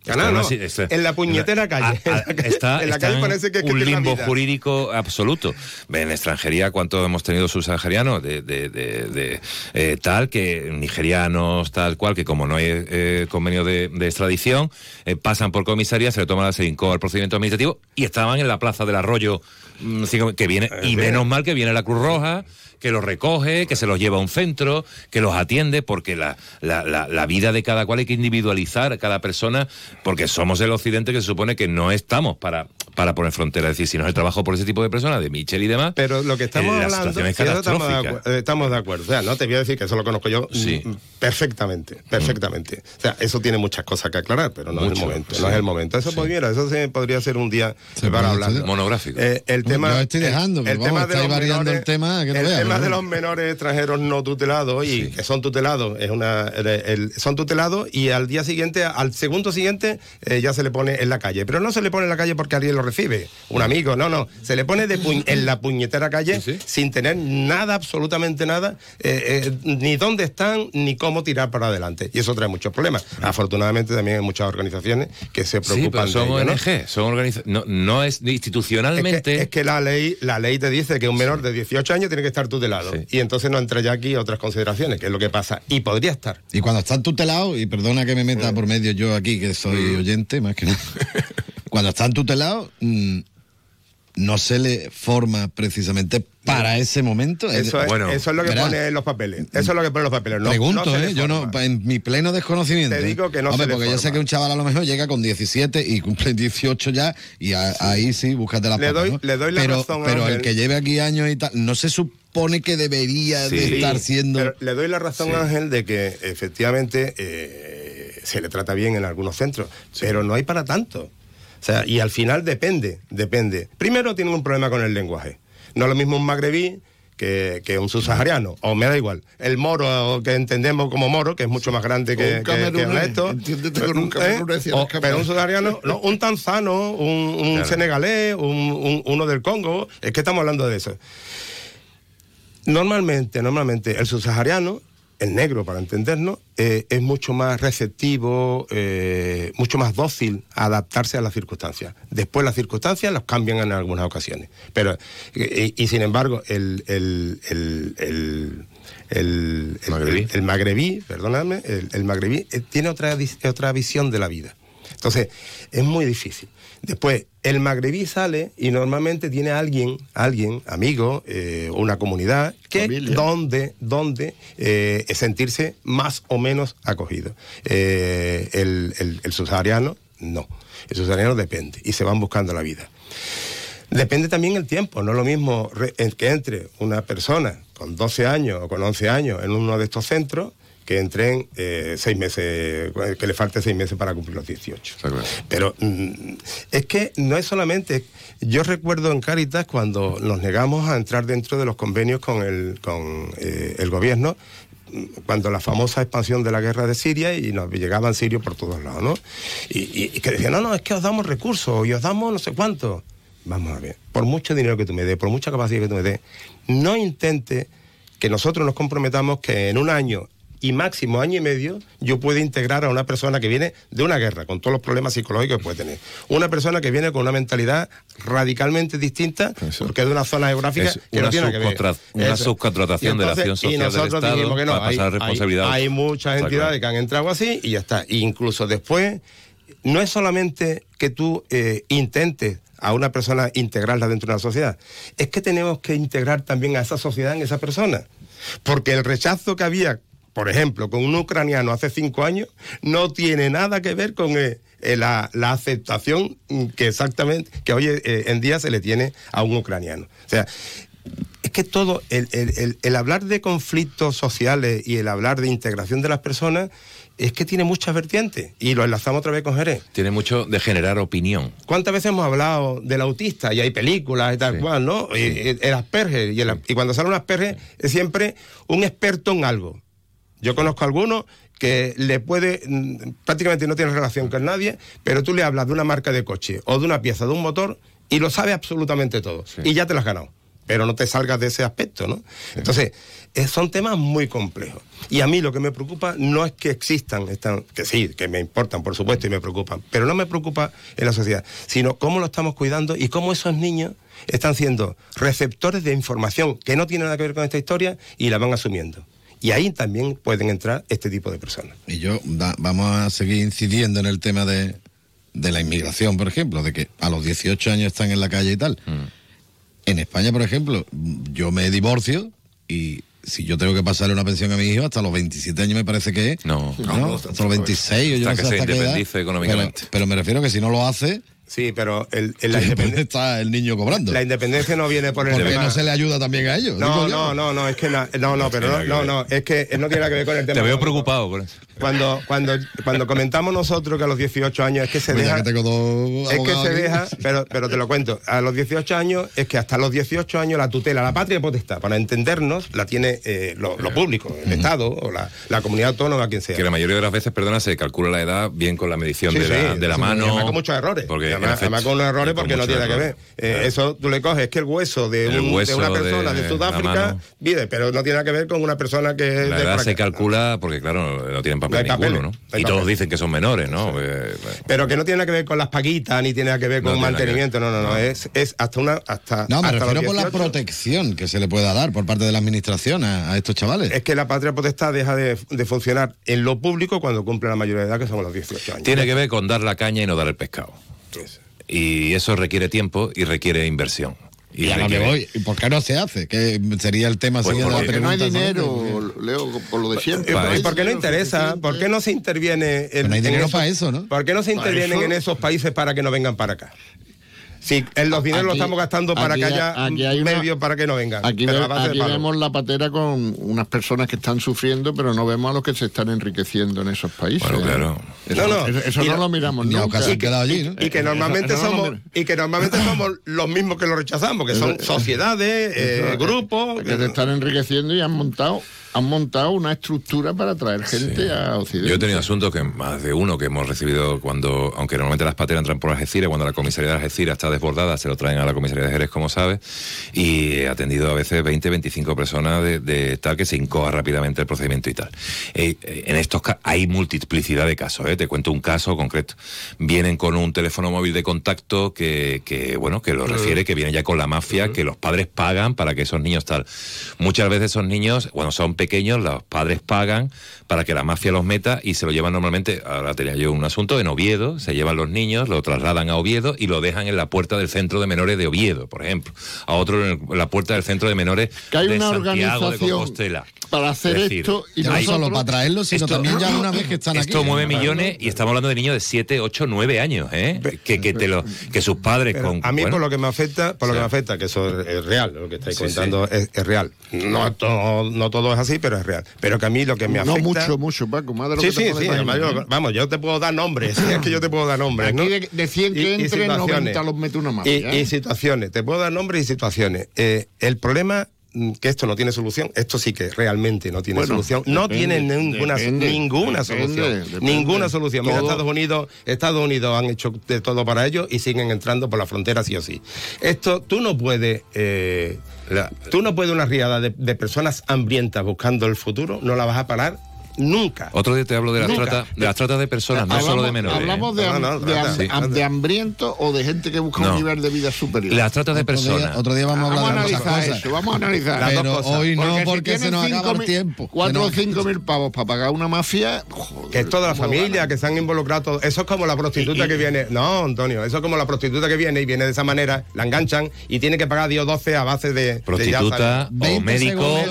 Está no, en no, una si- está- en la puñetera calle. Ah, ah, está, en la calle parece que es que un limbo vida. jurídico absoluto. En extranjería, ¿cuántos hemos tenido subsaharianos? De, de, de, de, eh, tal que nigerianos, tal cual, que como no hay eh, convenio de, de extradición, eh, pasan por comisaría, se le toma se le incoa el procedimiento administrativo y estaban en la plaza del arroyo mm, que viene, y menos mal que viene la Cruz Roja que los recoge, que se los lleva a un centro, que los atiende, porque la, la, la, vida de cada cual hay que individualizar cada persona, porque somos el occidente que se supone que no estamos para, para poner fronteras. Es decir, si no es el trabajo por ese tipo de personas, de Michel y demás. Pero lo que estamos eh, la hablando, es sí, eso estamos, de eh, estamos de acuerdo. O sea, no te voy a decir que eso lo conozco yo Sí. mm, perfectamente, perfectamente. O sea, eso tiene muchas cosas que aclarar, pero no es el momento. sí. No es el momento. Eso podría, eso se podría ser un día Se para hablar. Monográfico. Eh, el tema, Yo estoy dejando, el, pero vamos, estáis variando el tema, que no el veas, tema ¿no? de los menores extranjeros no tutelados y que son tutelados es una el- el- son tutelados y al día siguiente al segundo siguiente eh, ya se le pone en la calle pero no se le pone en la calle porque alguien lo recibe un amigo no no se le pone de puñ- en la puñetera calle Sí, sí. sin tener nada absolutamente nada eh, eh, ni dónde están ni cómo tirar para adelante y eso trae muchos problemas afortunadamente también hay muchas organizaciones que se Sí, preocupan pero son de ello, ¿no? ONG, son organiza- no, no es Es que, institucionalmente. es que la ley la ley te dice que un menor de 18 años tiene que estar tutelado. Sí. Y entonces no entra ya aquí otras consideraciones, que es lo que pasa. Y podría estar. Y cuando están tutelados, y perdona que me meta por medio yo aquí, que soy oyente, más que nada, cuando están tutelados, mm, no se le forma precisamente para ese momento. Es- Eso es, bueno, eso es lo que pone en los papeles. Eso es lo que pone en los papeles. No, Pregunto, no ¿eh? Yo no, en mi pleno desconocimiento. Te ¿eh? digo que no Hombre, se le porque yo sé que un chaval a lo mejor llega con 17 y cumple 18 ya, y a- ahí sí, búscate la Le doy- le doy la pero, razón Pero el Ángel. que lleve aquí años y tal, no se supone que debería de estar siendo. Pero le doy la razón Sí. a Ángel de que efectivamente eh, se le trata bien en algunos centros, pero no hay para tanto. O sea, y al final depende, depende. Primero tienen un problema con el lenguaje. No es lo mismo un magrebí que, que un subsahariano, o me da igual. El moro que entendemos como moro, que es mucho más grande que, un que- que, camerunés, Ernesto. entiéndete con un ¿Eh? pero un subsahariano, no, un tanzano, un, un Claro. senegalés, un, un- uno del Congo, es que estamos hablando de eso. Normalmente, normalmente, el subsahariano, el negro para entendernos, eh, es mucho más receptivo, eh, mucho más dócil a adaptarse a las circunstancias. Después las circunstancias los cambian en algunas ocasiones. Pero, eh, y, y sin embargo, el, el, el, el, Magrebí. magrebí, perdóname, el, magrebí eh, tiene otra, otra visión de la vida. Entonces, es muy difícil. Después, el magrebí sale y normalmente tiene a alguien, alguien, amigo, eh, una comunidad, que Familia. donde, donde eh, sentirse más o menos acogido. Eh, el, el, el subsahariano, no. El subsahariano depende y se van buscando la vida. Depende también el tiempo, no es lo mismo que entre una persona con 12 años o con 11 años en uno de estos centros que entren eh, seis meses, que le falte seis meses para cumplir los 18. Está claro. Pero mm, es que no es solamente. Yo recuerdo en Cáritas cuando nos negamos a entrar dentro de los convenios con el, con, eh, el gobierno, mm, cuando la famosa expansión de la guerra de Siria y nos llegaban sirios por todos lados, ¿no? Y, y- y que decían, no, no, es que os damos recursos y os damos no sé cuánto. Vamos a ver, por mucho dinero que tú me des, por mucha capacidad que tú me des, no intente que nosotros nos comprometamos que en un año y máximo año y medio yo pueda integrar a una persona que viene de una guerra, con todos los problemas psicológicos que puede tener. Una persona que viene con una mentalidad radicalmente distinta, Eso. porque es de una zona geográfica Es que no tiene que ver. una Eso. subcontratación de la acción y social del nosotros Estado dijimos que no, para hay- pasar hay- muchas entidades que han entrado así y ya está. E incluso después, no es solamente que tú eh, intentes a una persona integrarla dentro de una sociedad, es que tenemos que integrar también a esa sociedad en esa persona. Porque el rechazo que había por ejemplo, con un ucraniano hace cinco años, no tiene nada que ver con eh, eh, la, la aceptación que exactamente, que hoy eh, en día se le tiene a un ucraniano. O sea, es que todo, el, el- el- el hablar de conflictos sociales y el hablar de integración de las personas, es que tiene muchas vertientes. Y lo enlazamos otra vez con Jerez. Tiene mucho de generar opinión. ¿Cuántas veces hemos hablado del autista? Y hay películas y tal cual, ¿no? Y- y el Asperger. Y cuando sale un Asperger es siempre un experto en algo. Yo conozco a algunos que le puede, mm, prácticamente no tiene relación con nadie, pero tú le hablas de una marca de coche o de una pieza de un motor y lo sabe absolutamente todo. Y ya te lo has ganado. Pero no te salgas de ese aspecto, ¿no? Entonces, eh, son temas muy complejos. Y a mí lo que me preocupa no es que existan, están, que sí, que me importan, por supuesto, y me preocupan, pero no me preocupa en la sociedad, sino cómo lo estamos cuidando y cómo esos niños están siendo receptores de información que no tiene nada que ver con esta historia y la van asumiendo. Y ahí también pueden entrar este tipo de personas. Y yo da- vamos a seguir incidiendo en el tema de, de la inmigración, por ejemplo, de que a los 18 años están en la calle y tal. En España, por ejemplo, yo me divorcio y si yo tengo que pasarle una pensión a mi hijo hasta los 27 años me parece que es. No, ¿no? hasta los 26 o yo Hasta no sé que se hasta qué edad. independice económicamente. Pero, pero me refiero que si no lo hace, Sí, pero el, el- la, siempre independen- está el niño cobrando. la independencia no viene por el ¿Por qué tema- no se le ayuda también a ellos? No, no, no, no, es que na- no, no, pero no, no, no, es que no tiene nada que ver con el tema. Te veo preocupado con eso. Cuando, cuando, cuando comentamos nosotros que a los 18 años es que se Mira deja. que tengo dos Es que se aquí. deja, pero, pero te lo cuento, a los 18 años es que hasta los 18 años la tutela, la patria potestad, para entendernos, la tiene eh, lo, lo público, el Estado o la, la comunidad autónoma, quien sea. Que la mayoría de las veces, perdona, se calcula la edad bien con la medición Sí, de, la, de la sí, mano. además con muchos errores. Porque, además, efecto, además con unos errores porque no tiene nada que ver. Eh, Claro. Eso tú le coges, es que el hueso de, un- de una persona de, de Sudáfrica vive, pero no tiene nada que ver con una persona que es La de edad se calcula porque, claro, no tienen Y todos dicen que son menores, ¿no? Eh, Pero que no tiene nada que ver con las paguitas, ni tiene nada que ver con que mantenimiento, no, no, no, es, es hasta una... Hasta, No, me hasta refiero por la 18. protección que se le pueda dar por parte de la administración a, a estos chavales. Es que la patria potestad deja de, de funcionar en lo público cuando cumple la mayoría de edad, que son los 18 años. Tiene que ver con dar la caña y no dar el pescado. Y eso requiere tiempo y requiere inversión. Y, a lo que requiere- voy, ¿y por qué no se hace? Que sería el tema Pues Porque no hay dinero, Leo, por lo de siempre. ¿Y Para por- y por qué no interesa? ¿Por qué no se interviene en, Pero no hay en dinero esos- para eso, ¿no? ¿Por qué no se intervienen eso- en esos países para que no vengan para acá? Si en los dineros los estamos gastando para aquí- que haya aquí hay una- medios para que no vengan. Aquí, ve- aquí vemos la patera con unas personas que están sufriendo, pero no vemos a los que se están enriqueciendo en esos países. Bueno, claro. Eso No, no. eso- no la- lo miramos Ni a nunca. ocasión se han quedado allí, ¿no? Y que Eso- normalmente eso no lo somos y que normalmente somos los mismos que lo rechazamos, que son sociedades, eh, grupos. que se están enriqueciendo y han montado han montado una estructura para traer gente a Occidente. Yo he tenido asuntos que más de uno que hemos recibido cuando, aunque normalmente las pateras entran por Algeciras, cuando la comisaría de Algeciras está desbordada, se lo traen a la comisaría de Jerez, como sabes, y he atendido a veces 20, 25 personas de, de tal que se incoa rápidamente el procedimiento y tal. Eh, eh, en estos ca- hay multiplicidad de casos, ¿eh? te cuento un caso concreto. Vienen con un teléfono móvil de contacto que, que, bueno, que lo refiere, que viene ya con la mafia, que los padres pagan para que esos niños tal. Muchas veces esos niños, cuando son pequeños, los padres pagan para que la mafia los meta y se lo llevan normalmente, ahora tenía yo un asunto en Oviedo, se llevan los niños, lo trasladan a Oviedo y lo dejan en la puerta del centro de menores de Oviedo, por ejemplo. A otro en el- la puerta del centro de menores que hay de una Santiago de organización Compostela. para hacer Es decir, esto y Ya no hay- solo para traerlos, sino Esto- también ya una vez que están aquí. Esto mueve millones y estamos hablando de niños de 7, 8, 9 años, ¿eh? Que, que, te lo, que sus padres Pero con... a mí bueno, por lo que me afecta, por lo que me afecta, que eso es, es real, lo que estáis Sí, contando Es, es real. No todo, no todo es así, pero es real. Pero que a mí lo que me no afecta. mucho, mucho, Paco, más de lo Sí, que te sí, puedes sí. además imaginar. yo- vamos, yo te puedo dar nombres. sí, es que yo te puedo dar nombres. ¿no? Aquí de, de 100 que Y- y entren, situaciones. 90 los mete una Y, mafia. y situaciones, te puedo dar nombres y situaciones. Eh, el problema mm, que esto no tiene solución, esto sí que realmente no tiene Bueno, solución. No depende, tiene ninguna, depende, ninguna depende, solución. Ninguna solución. Mira, Estados Unidos, Estados Unidos han hecho de todo para ello y siguen entrando por la frontera sí o sí. Esto, tú no puedes, eh, tú no puedes una riada de, de personas hambrientas buscando el futuro, no la vas a parar Nunca. Otro día te hablo de las Nunca. trata, de las tratas de personas, no Hablamos- solo de menores. ¿Hablamos de, No, no, de, trata, ham- sí. ham- de hambriento o de gente que busca No. un nivel de vida superior? Las tratas de personas. otro día vamos a hablar de muchas analizar cosas. eso, vamos a analizar. Las dos Pero cosas. hoy no, porque se nos acaba el mil- tiempo. Cuatro o cinco mil pavos para pagar una mafia. joder, Que es toda la familia, que se han involucrado. Eso es como la prostituta que viene. No, Antonio, eso es como la prostituta que viene y viene de esa manera, la enganchan y tiene que pagar 10 o 12 a base de. de Prostituta o 20 médico. o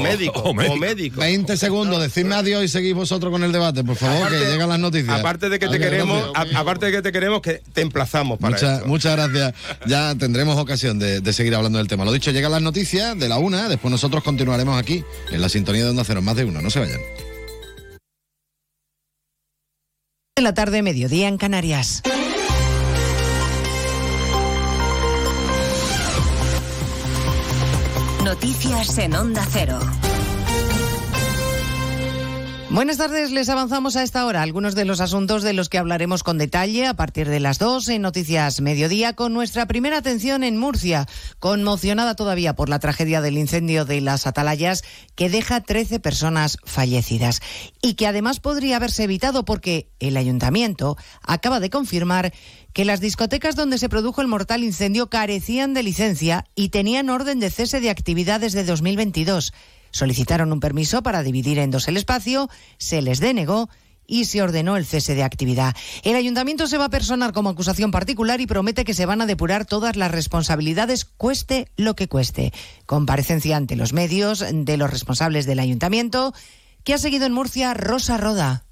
médico, o médico. 20 segundos, decidme adiós y seguís vosotros con el debate, por favor, que llegan las noticias. Aparte de que te queremos, gracias. aparte de que te queremos, que te emplazamos para Muchas, eso. muchas gracias. Ya tendremos ocasión de, de seguir hablando del tema. Lo dicho, llegan las noticias de la una, después nosotros continuaremos aquí en la sintonía de Onda Cero, más de uno, no se vayan. De la tarde, mediodía en Canarias. Noticias en Onda Cero. Buenas tardes, les avanzamos a esta hora algunos de los asuntos de los que hablaremos con detalle a partir de las 2 en Noticias Mediodía con nuestra primera atención en Murcia, conmocionada todavía por la tragedia del incendio de las Atalayas que deja 13 personas fallecidas y que además podría haberse evitado porque el ayuntamiento acaba de confirmar que las discotecas donde se produjo el mortal incendio carecían de licencia y tenían orden de cese de actividades de 2022. Solicitaron un permiso para dividir en dos el espacio, se les denegó y se ordenó el cese de actividad. El ayuntamiento se va a personar como acusación particular y promete que se van a depurar todas las responsabilidades, cueste lo que cueste. Comparecencia ante los medios de los responsables del ayuntamiento, que ha seguido en Murcia Rosa Roda.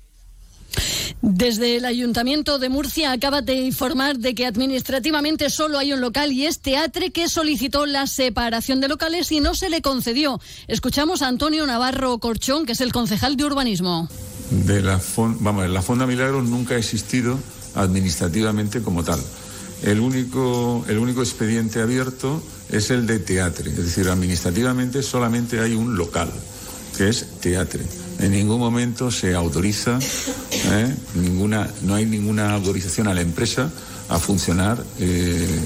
Desde el Ayuntamiento de Murcia acaba de informar de que administrativamente solo hay un local y es Teatre que solicitó la separación de locales y no se le concedió. Escuchamos a Antonio Navarro Corchón, que es el concejal de urbanismo. de la vamos, la Fonda Milagros nunca ha existido administrativamente como tal. El único, el único expediente abierto es el de teatre, es decir, administrativamente solamente hay un local, que es teatre. En ningún momento se autoriza, ¿eh? ninguna, no hay ninguna autorización a la empresa a funcionar eh,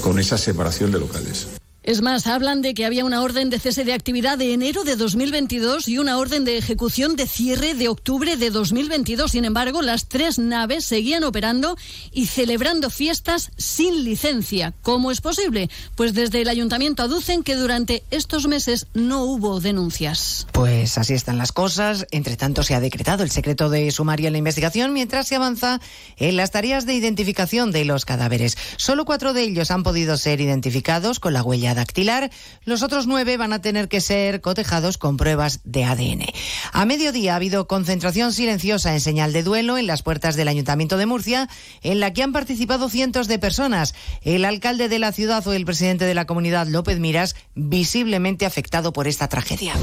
con esa separación de locales. Es más, hablan de que había una orden de cese de actividad de enero de 2022 y una orden de ejecución de cierre de octubre de 2022. Sin embargo, las tres naves seguían operando y celebrando fiestas sin licencia. ¿Cómo es posible? Pues desde el ayuntamiento aducen que durante estos meses no hubo denuncias. Pues así están las cosas. Entre tanto, se ha decretado el secreto de sumario en la investigación mientras se avanza en las tareas de identificación de los cadáveres. Solo cuatro de ellos han podido ser identificados con la huella dactilar. Los otros nueve van a tener que ser cotejados con pruebas de ADN. A mediodía ha habido concentración silenciosa en señal de duelo en las puertas del Ayuntamiento de Murcia, en la que han participado cientos de personas. El alcalde de la ciudad o el presidente de la comunidad, López Miras, visiblemente afectado por esta tragedia.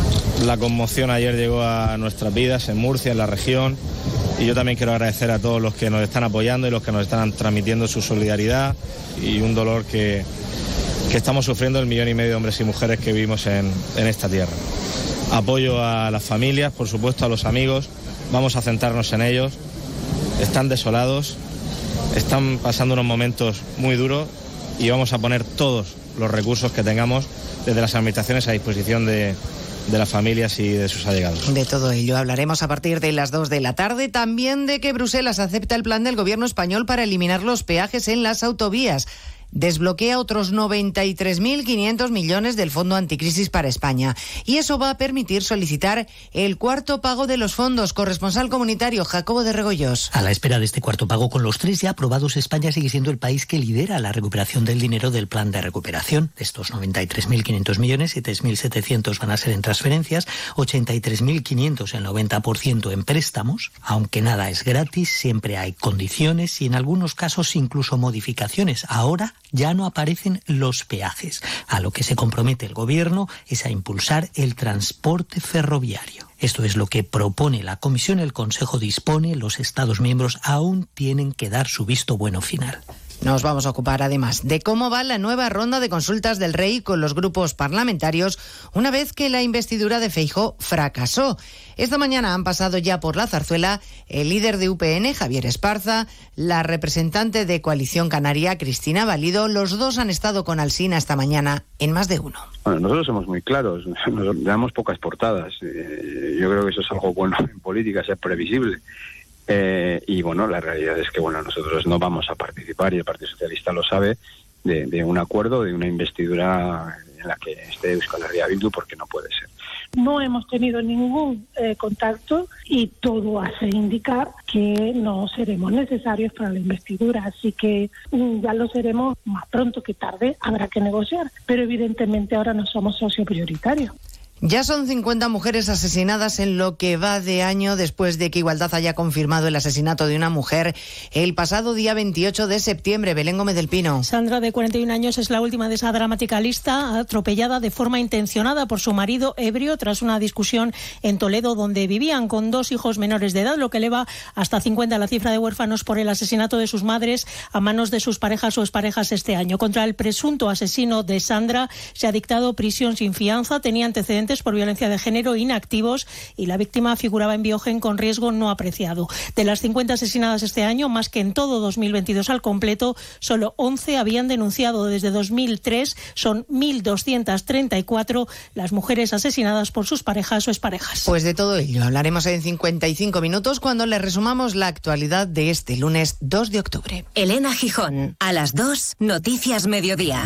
La conmoción ayer llegó a nuestras vidas en Murcia, en la región, y yo también quiero agradecer a todos los que nos están apoyando y los que nos están transmitiendo su solidaridad y un dolor que, estamos sufriendo el millón y medio de hombres y mujeres que vivimos en, en esta tierra. Apoyo a las familias, por supuesto, a los amigos, vamos a centrarnos en ellos. Están desolados, están pasando unos momentos muy duros y vamos a poner todos los recursos que tengamos desde las administraciones a disposición de, de las familias y de sus allegados. De todo ello hablaremos a partir de las 2 de la tarde. También de que Bruselas acepta el plan del gobierno español para eliminar los peajes en las autovías. Desbloquea otros 93.500 millones del Fondo Anticrisis para España. Y eso va a permitir solicitar el cuarto pago de los fondos. Corresponsal comunitario Jacobo de Regoyos. A la espera de este cuarto pago con los tres ya aprobados, España sigue siendo el país que lidera la recuperación del dinero del plan de recuperación. De estos 93.500 millones, 7.700 van a ser en transferencias, 83.500 el 90% en préstamos. Aunque nada es gratis, siempre hay condiciones y en algunos casos incluso modificaciones. Ahora ya no aparecen los peajes. A lo que se compromete el gobierno es a impulsar el transporte ferroviario. Esto es lo que propone la Comisión, el Consejo dispone, los Estados miembros aún tienen que dar su visto bueno final. Nos vamos a ocupar además de cómo va la nueva ronda de consultas del Rey con los grupos parlamentarios una vez que la investidura de Feijo fracasó. Esta mañana han pasado ya por la zarzuela el líder de UPN, Javier Esparza, la representante de Coalición Canaria, Cristina Valido. Los dos han estado con Alsina esta mañana en más de uno. Bueno, nosotros somos muy claros, nos damos pocas portadas. Eh, yo creo que eso es algo bueno en política, ser previsible. Eh, y bueno, la realidad es que bueno, nosotros no vamos a participar y el Partido Socialista lo sabe de, un acuerdo, de una investidura en la que esté Euskal Herria Bildu porque no puede ser. No hemos tenido ningún eh, contacto y todo hace indicar que no seremos necesarios para la investidura. Así que mm, ya lo seremos más pronto que tarde. Habrá que negociar. Pero evidentemente ahora no somos socio prioritario. Ya son 50 mujeres asesinadas en lo que va de año después de que Igualdad haya confirmado el asesinato de una mujer el pasado día 28 de septiembre. Belén Gómez del Pino. Sandra, de 41 años, es la última de esa dramática lista, atropellada de forma intencionada por su marido ebrio tras una discusión en Toledo donde vivían con dos hijos menores de edad, lo que eleva hasta 50 la cifra de huérfanos por el asesinato de sus madres a manos de sus parejas o exparejas este año. Contra el presunto asesino de Sandra se ha dictado prisión sin fianza, tenía antecedentes por violencia de género inactivos y la víctima figuraba en Biogen con riesgo no apreciado. De las 50 asesinadas este año, más que en todo 2022 al completo, solo 11 habían denunciado desde 2003. Son 1.234 las mujeres asesinadas por sus parejas o exparejas. Pues de todo ello hablaremos en 55 minutos cuando le resumamos la actualidad de este lunes 2 de octubre. Elena Gijón, a las 2, Noticias Mediodía.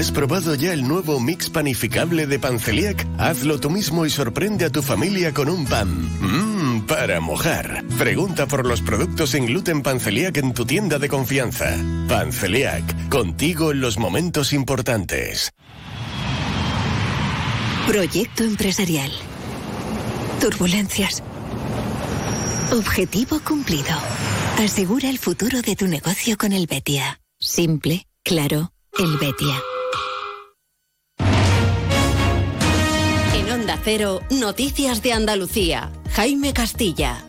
¿Has probado ya el nuevo mix panificable de Panceliac? Hazlo tú mismo y sorprende a tu familia con un pan. Mmm, para mojar. Pregunta por los productos sin gluten Panceliac en tu tienda de confianza. Panceliac, contigo en los momentos importantes. Proyecto empresarial. Turbulencias. Objetivo cumplido. Asegura el futuro de tu negocio con el Betia. Simple, claro, el Betia. Noticias de Andalucía. Jaime Castilla.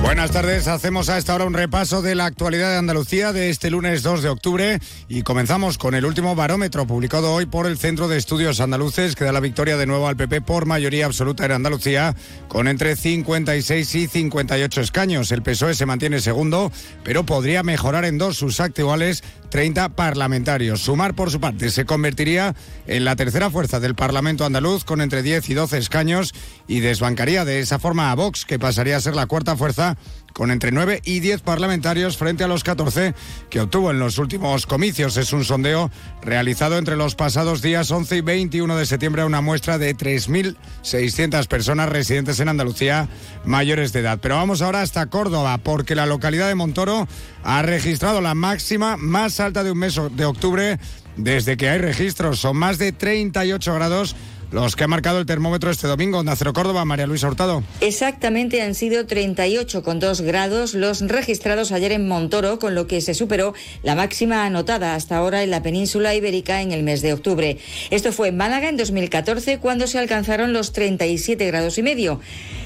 Buenas tardes, hacemos a esta hora un repaso de la actualidad de Andalucía de este lunes 2 de octubre y comenzamos con el último barómetro publicado hoy por el Centro de Estudios Andaluces que da la victoria de nuevo al PP por mayoría absoluta en Andalucía con entre 56 y 58 escaños. El PSOE se mantiene segundo, pero podría mejorar en dos sus actuales 30 parlamentarios. Sumar por su parte se convertiría en la tercera fuerza del Parlamento andaluz con entre 10 y 12 escaños y desbancaría de esa forma a Vox que pasaría a ser la cuarta fuerza con entre 9 y 10 parlamentarios frente a los 14 que obtuvo en los últimos comicios. Es un sondeo realizado entre los pasados días 11 y 21 de septiembre a una muestra de 3.600 personas residentes en Andalucía mayores de edad. Pero vamos ahora hasta Córdoba porque la localidad de Montoro ha registrado la máxima más alta de un mes de octubre desde que hay registros. Son más de 38 grados los que ha marcado el termómetro este domingo. Onda Cero Córdoba, María Luisa Hurtado. Exactamente han sido 38,2 grados los registrados ayer en Montoro, con lo que se superó la máxima anotada hasta ahora en la península ibérica en el mes de octubre. Esto fue en Málaga en 2014 cuando se alcanzaron los 37 grados y medio.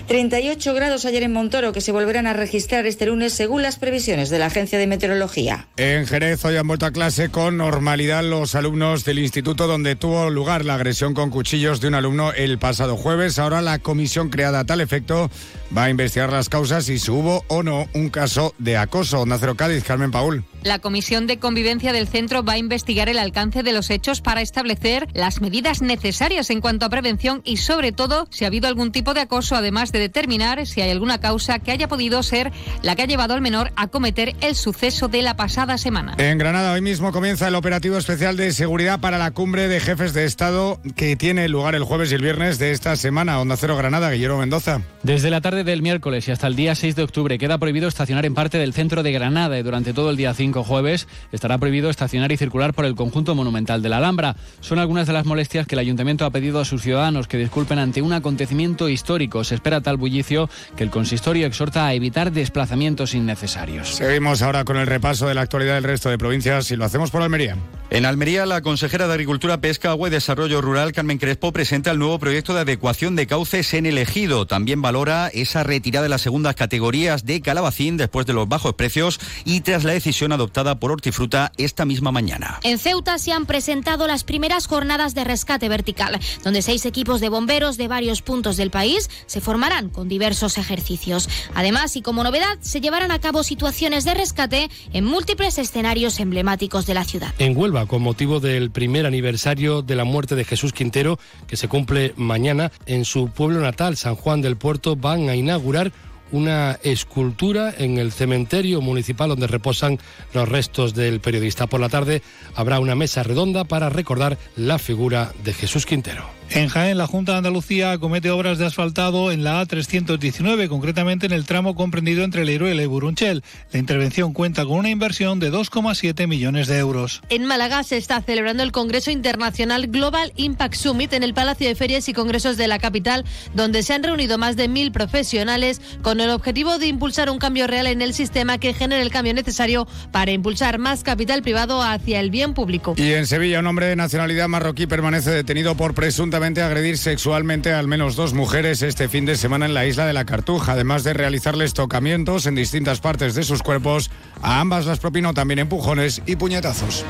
38 grados ayer en Montoro que se volverán a registrar este lunes según las previsiones de la Agencia de Meteorología. En Jerez hoy han vuelto a clase con normalidad los alumnos del instituto donde tuvo lugar la agresión con cuchillos de un alumno el pasado jueves. Ahora la comisión creada a tal efecto va a investigar las causas y si hubo o no un caso de acoso. Onda Cero Cádiz, Carmen Paul. La Comisión de Convivencia del centro va a investigar el alcance de los hechos para establecer las medidas necesarias en cuanto a prevención y sobre todo si ha habido algún tipo de acoso, además de determinar si hay alguna causa que haya podido ser la que ha llevado al menor a cometer el suceso de la pasada semana. En Granada hoy mismo comienza el operativo especial de seguridad para la cumbre de jefes de Estado que tiene lugar el jueves y el viernes de esta semana. Onda Cero Granada, Guillermo Mendoza. Desde la tarde del miércoles y hasta el día 6 de octubre queda prohibido estacionar en parte del centro de Granada y durante todo el día 5 jueves estará prohibido estacionar y circular por el conjunto monumental de la Alhambra. Son algunas de las molestias que el ayuntamiento ha pedido a sus ciudadanos que disculpen ante un acontecimiento histórico. Se espera tal bullicio que el consistorio exhorta a evitar desplazamientos innecesarios. Seguimos ahora con el repaso de la actualidad del resto de provincias y lo hacemos por Almería. En Almería, la consejera de Agricultura, Pesca, Agua y Desarrollo Rural, Carmen Crespo, presenta el nuevo proyecto de adecuación de cauces en el ejido. También valora esa retirada de las segundas categorías de calabacín después de los bajos precios y tras la decisión adoptada por Hortifruta esta misma mañana. En Ceuta se han presentado las primeras jornadas de rescate vertical, donde seis equipos de bomberos de varios puntos del país se formarán con diversos ejercicios. Además, y como novedad, se llevarán a cabo situaciones de rescate en múltiples escenarios emblemáticos de la ciudad. En Huelva, con motivo del primer aniversario de la muerte de Jesús Quintero, que se cumple mañana, en su pueblo natal, San Juan del Puerto, van a inaugurar una escultura en el cementerio municipal donde reposan los restos del periodista. Por la tarde habrá una mesa redonda para recordar la figura de Jesús Quintero. En Jaén, la Junta de Andalucía comete obras de asfaltado en la A319, concretamente en el tramo comprendido entre el Iruela y Burunchel. La intervención cuenta con una inversión de 2,7 millones de euros. En Málaga se está celebrando el Congreso Internacional Global Impact Summit en el Palacio de Ferias y Congresos de la capital, donde se han reunido más de mil profesionales con el objetivo de impulsar un cambio real en el sistema que genere el cambio necesario para impulsar más capital privado hacia el bien público. Y en Sevilla, un hombre de nacionalidad marroquí permanece detenido por presuntamente agredir sexualmente a al menos dos mujeres este fin de semana en la isla de la Cartuja, además de realizarles tocamientos en distintas partes de sus cuerpos. A ambas las propinó también empujones y puñetazos.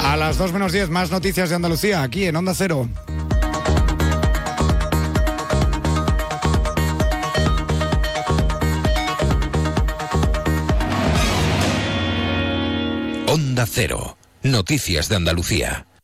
A las 2 menos 10, más noticias de Andalucía, aquí en Onda Cero. Onda Cero. Noticias de Andalucía.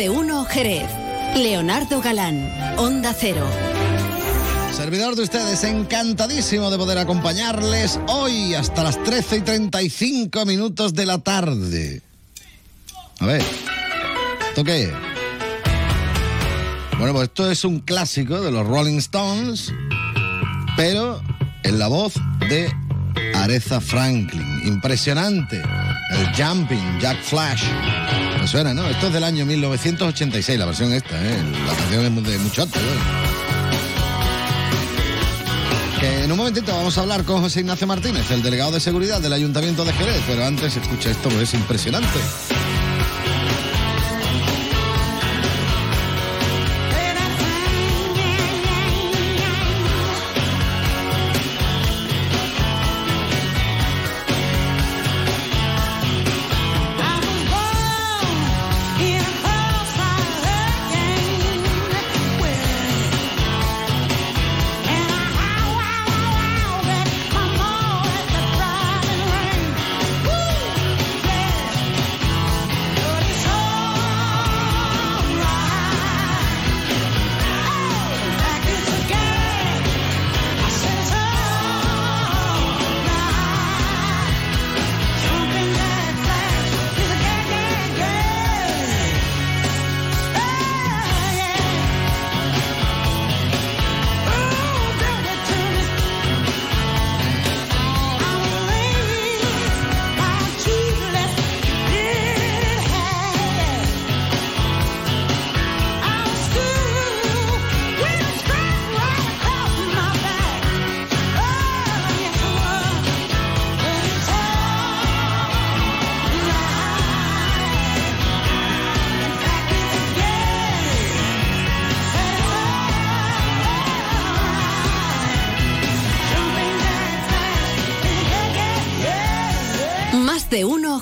De uno Jerez. Leonardo Galán, Onda Cero. Servidor de ustedes, encantadísimo de poder acompañarles hoy hasta las 13 y 35 minutos de la tarde. A ver, ¿esto? Bueno, pues esto es un clásico de los Rolling Stones, pero en la voz de Aretha Franklin. Impresionante. El Jumping, Jack Flash. Suena, ¿no? Esto es del año 1986, la versión esta, ¿eh? La canción es de mucho antes, ¿no? En un momentito vamos a hablar con José Ignacio Martínez, el delegado de seguridad del Ayuntamiento de Jerez, pero antes escucha esto, es impresionante.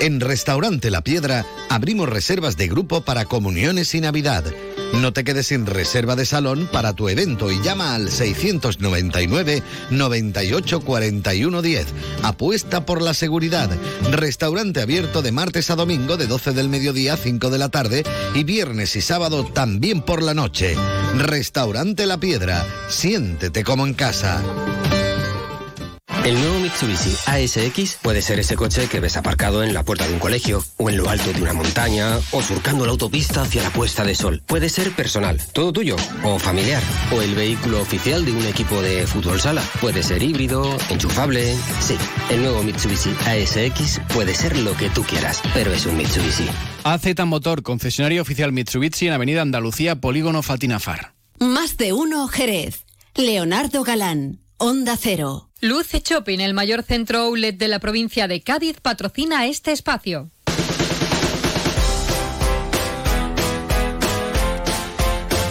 En Restaurante La Piedra abrimos reservas de grupo para comuniones y Navidad. No te quedes sin reserva de salón para tu evento y llama al 699 98 41 10. Apuesta por la seguridad. Restaurante abierto de martes a domingo de 12 del mediodía a 5 de la tarde y viernes y sábado también por la noche. Restaurante La Piedra. Siéntete como en casa. El nuevo Mitsubishi ASX puede ser ese coche que ves aparcado en la puerta de un colegio, o en lo alto de una montaña, o surcando la autopista hacia la puesta de sol. Puede ser personal, todo tuyo, o familiar, o el vehículo oficial de un equipo de fútbol sala. Puede ser híbrido, enchufable. Sí, el nuevo Mitsubishi ASX puede ser lo que tú quieras, pero es un Mitsubishi. AZ Motor, concesionario oficial Mitsubishi en Avenida Andalucía, Polígono Fatinafar. Más de uno Jerez. Leonardo Galán, Onda Cero. Luce Shopping, el mayor centro outlet de la provincia de Cádiz, patrocina este espacio.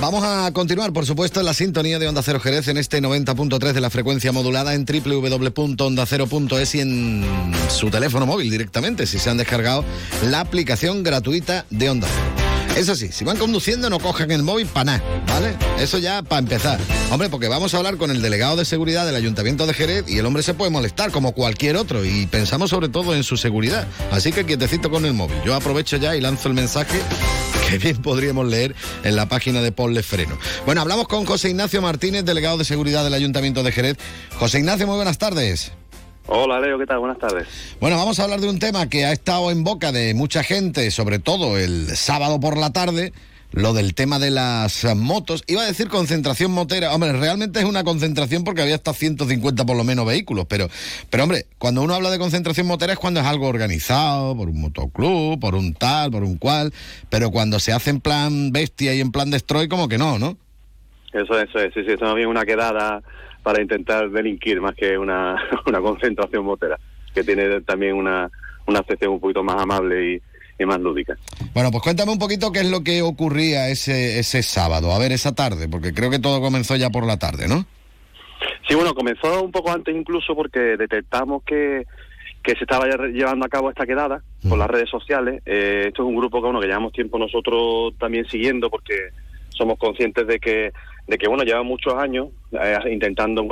Vamos a continuar, por supuesto, en la sintonía de Onda Cero Jerez en este 90.3 de la frecuencia modulada en www.ondacero.es y en su teléfono móvil directamente, si se han descargado la aplicación gratuita de Onda Cero. Eso sí, si van conduciendo no cojan el móvil para nada, ¿vale? Eso ya para empezar. Hombre, porque vamos a hablar con el delegado de seguridad del Ayuntamiento de Jerez y el hombre se puede molestar como cualquier otro y pensamos sobre todo en su seguridad. Así que quietecito con el móvil. Yo aprovecho ya y lanzo el mensaje que bien podríamos leer en la página de Ponle Freno. Bueno, hablamos con José Ignacio Martínez, delegado de seguridad del Ayuntamiento de Jerez. José Ignacio, muy buenas tardes. Hola Leo, ¿qué tal? Buenas tardes. Bueno, vamos a hablar de un tema que ha estado en boca de mucha gente, sobre todo el sábado por la tarde, lo del tema de las motos. Iba a decir concentración motera. Hombre, realmente es una concentración porque había hasta 150 por lo menos vehículos, pero, pero hombre, cuando uno habla de concentración motera es cuando es algo organizado por un motoclub, por un tal, por un cual, pero cuando se hace en plan bestia y en plan destroy, como que no, ¿no? Eso, eso es, sí, sí, no bien una quedada para intentar delinquir más que una, una concentración motera, que tiene también una, una acepción un poquito más amable y, más lúdica. Bueno, pues cuéntame un poquito qué es lo que ocurría ese, ese sábado, a ver, esa tarde, porque creo que todo comenzó ya por la tarde, ¿no? Sí, bueno, comenzó un poco antes incluso porque detectamos que, que se estaba llevando a cabo esta quedada por las redes sociales. Eh, esto es un grupo que, bueno, que llevamos tiempo nosotros también siguiendo porque somos conscientes de que de que bueno lleva muchos años eh, intentando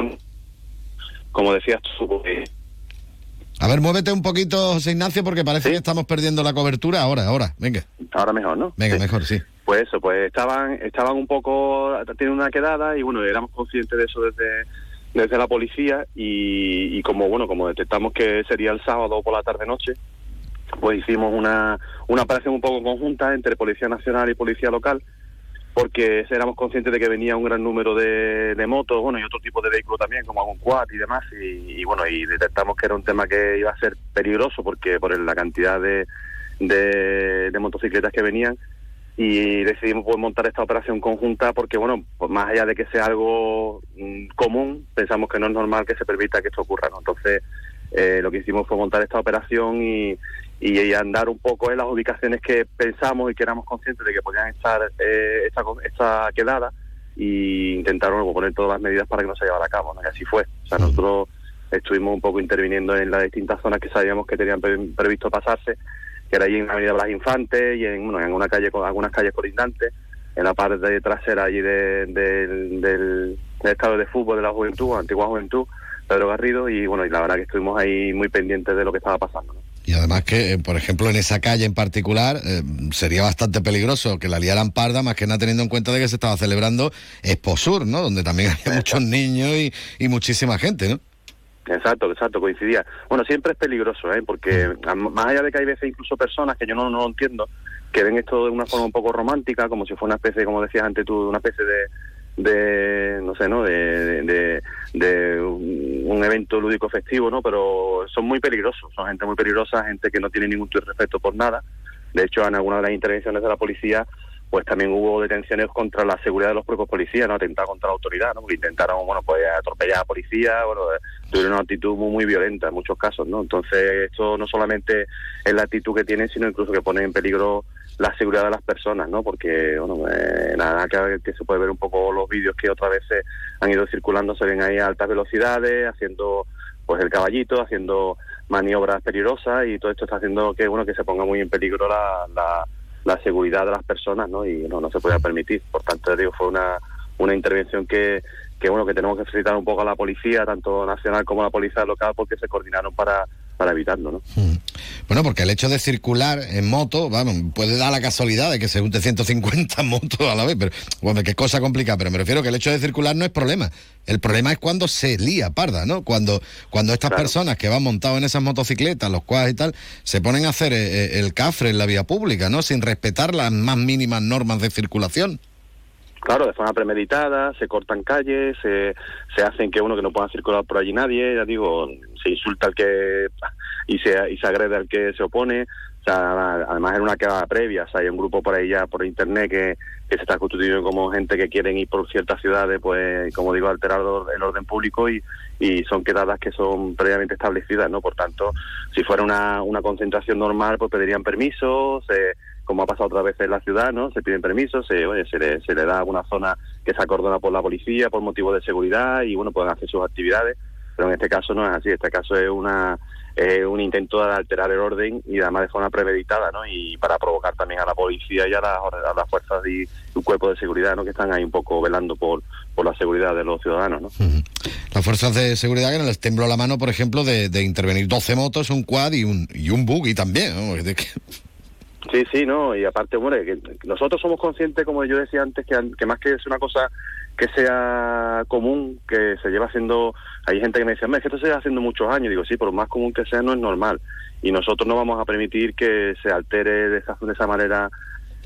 como decías tú a ver, muévete un poquito, José Ignacio, porque parece que estamos perdiendo la cobertura. Ahora, ahora, venga. Ahora mejor, ¿no? Venga, mejor, sí. Pues eso, pues estaban estaban un poco, tienen una quedada y bueno, éramos conscientes de eso desde desde la policía y, y como bueno, como detectamos que sería el sábado por la tarde-noche, pues hicimos una, una operación un poco conjunta entre Policía Nacional y Policía Local porque éramos conscientes de que venía un gran número de, motos, bueno, y otro tipo de vehículos también, como algún quad y demás, y, bueno, y detectamos que era un tema que iba a ser peligroso porque por la cantidad de, de, motocicletas que venían, y decidimos pues, montar esta operación conjunta porque, bueno, pues más allá de que sea algo mm, común, pensamos que no es normal que se permita que esto ocurra, ¿no? Entonces, eh, lo que hicimos fue montar esta operación y, y, andar un poco en las ubicaciones que pensamos y que éramos conscientes de que podían estar eh, esta, esta quedada y intentaron poner todas las medidas para que no se llevara a cabo, ¿no? y así fue. O sea, nosotros estuvimos un poco interviniendo en las distintas zonas que sabíamos que tenían previsto pasarse, que era allí en la Avenida Blas Infantes y en, bueno, en una calle, algunas calles colindantes, en la parte trasera allí del, del estado de fútbol de la juventud, antigua juventud, Pedro Garrido, y bueno, y la verdad que estuvimos ahí muy pendientes de lo que estaba pasando. ¿no? Y además que, eh, por ejemplo, en esa calle en particular eh, sería bastante peligroso que la liaran parda, más que nada teniendo en cuenta de que se estaba celebrando Exposur, ¿no? Donde también hay muchos niños y, muchísima gente, ¿no? Exacto, exacto, coincidía. Bueno, siempre es peligroso, ¿eh? porque más allá de que hay veces incluso personas que yo no, no lo entiendo, que ven esto de una forma un poco romántica, como si fuera una especie, como decías antes tú, una especie de, de no sé, ¿no? De, de, de un evento lúdico festivo, ¿no? Pero son muy peligrosos, son gente muy peligrosa, gente que no tiene ningún respeto por nada. De hecho, en algunas de las intervenciones de la policía pues también hubo detenciones contra la seguridad de los propios policías, no atentaron contra la autoridad, ¿no? Porque intentaron, bueno, pues atropellar a policía, bueno, tuvieron una actitud muy, muy violenta en muchos casos, ¿no? Entonces, esto no solamente es la actitud que tienen, sino incluso que pone en peligro la seguridad de las personas, ¿no? Porque, bueno, eh, nada, que, que se puede ver un poco los vídeos que otras veces han ido circulando, se ven ahí a altas velocidades, haciendo, pues, el caballito, haciendo maniobras peligrosas y todo esto está haciendo que, bueno, que se ponga muy en peligro la, la la seguridad de las personas, ¿no? Y no, no se podía permitir. Por tanto, digo, fue una, una intervención que, que, bueno, que tenemos que felicitar un poco a la policía, tanto nacional como a la policía local, porque se coordinaron para, para evitarlo, ¿no? Hmm. Bueno, porque el hecho de circular en moto, vamos, puede dar la casualidad de que se junte 150 motos a la vez, pero bueno, qué cosa complicada, pero me refiero que el hecho de circular no es problema. El problema es cuando se lía parda, ¿no? Cuando, cuando estas personas que van montados en esas motocicletas, los cuales y tal, se ponen a hacer eh, eh, el cafre en la vía pública, ¿no? Sin respetar las más mínimas normas de circulación. Claro, de forma premeditada, se cortan calles, se, se hacen que uno que no pueda circular por allí nadie, ya digo, se insulta al que y se, y se agrede al que se opone. O sea, además era una quedada previa, o sea, hay un grupo por ahí ya por internet que, que se está constituyendo como gente que quieren ir por ciertas ciudades, pues, como digo, alterar el orden público y, y son quedadas que son previamente establecidas, ¿no? Por tanto, si fuera una, una concentración normal, pues pedirían permiso, se como ha pasado otra vez en la ciudad, ¿no? Se piden permisos, se, se, le, se le da una zona que se acordona por la policía por motivo de seguridad y, bueno, pueden hacer sus actividades, pero en este caso no es así, este caso es una un intento de alterar el orden y además de forma premeditada, ¿no? Y para provocar también a la policía y a las, fuerzas y un cuerpo de seguridad, ¿no? Que están ahí un poco velando por, por la seguridad de los ciudadanos, ¿no? Las fuerzas de seguridad que les tembló la mano, por ejemplo, de, de intervenir 12 motos, un quad y un, y un buggy también, ¿no? Sí, sí, no, y aparte, hombre, que nosotros somos conscientes, como yo decía antes, que, que más que es una cosa que sea común, que se lleva haciendo, hay gente que me dice, es que esto se lleva haciendo muchos años, digo, sí, por más común que sea, no es normal, y nosotros no vamos a permitir que se altere de esa, de esa manera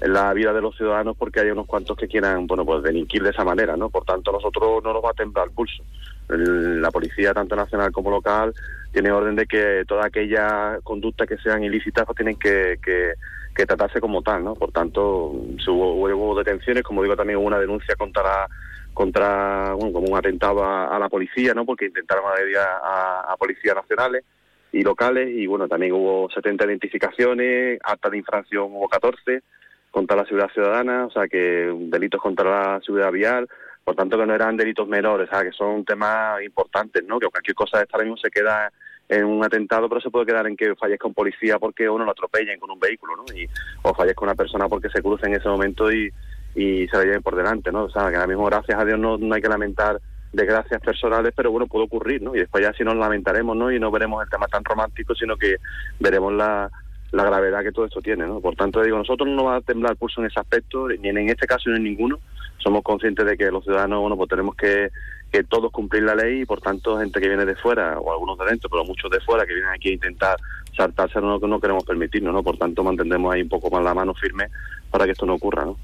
la vida de los ciudadanos porque hay unos cuantos que quieran, bueno, pues delinquir de esa manera, ¿no? Por tanto, nosotros no nos va a temblar el pulso. la policía, tanto nacional como local, tiene orden de que toda aquella conducta que sean ilícitas pues tienen que, que que tratarse como tal, ¿no? Por tanto, hubo, detenciones, como digo, también hubo una denuncia contra contra bueno, como un atentado a, la policía, ¿no? Porque intentaron agredir a, a, policías nacionales y locales y bueno, también hubo 70 identificaciones, actas de infracción hubo 14 contra la seguridad ciudadana, o sea que delitos contra la seguridad vial, por tanto que no eran delitos menores, o sea que son temas importantes, ¿no? Que cualquier cosa de esta mismo se queda en un atentado, pero se puede quedar en que fallezca un policía porque uno lo atropellen con un vehículo, ¿no? Y, o fallezca una persona porque se cruce en ese momento y, y se la lleven por delante, ¿no? O sea, que ahora mismo, gracias a Dios, no, no hay que lamentar desgracias personales, pero bueno, puede ocurrir, ¿no? Y después ya si nos lamentaremos, ¿no? Y no veremos el tema tan romántico, sino que veremos la, la gravedad que todo esto tiene, ¿no? Por tanto, digo, nosotros no nos va a temblar el pulso en ese aspecto, ni en este caso ni en ninguno. Somos conscientes de que los ciudadanos, bueno, pues tenemos que que todos cumplir la ley y por tanto gente que viene de fuera o algunos de dentro, pero muchos de fuera que vienen aquí a intentar saltarse no, no queremos permitirnos, ¿no? Por tanto mantendremos ahí un poco más la mano firme para que esto no ocurra, ¿no?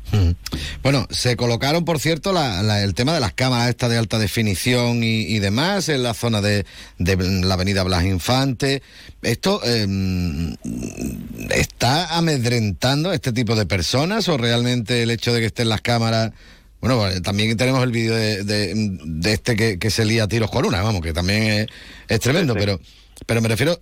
Bueno, se colocaron, por cierto, el tema de las cámaras estas de alta definición y, demás en la zona de, la avenida Blas Infante. ¿Esto em, está amedrentando a este tipo de personas o realmente el hecho de que estén las cámaras bueno, también tenemos el vídeo de, de, este que, se lía a tiros con una, vamos, que también es, tremendo, pero pero me refiero,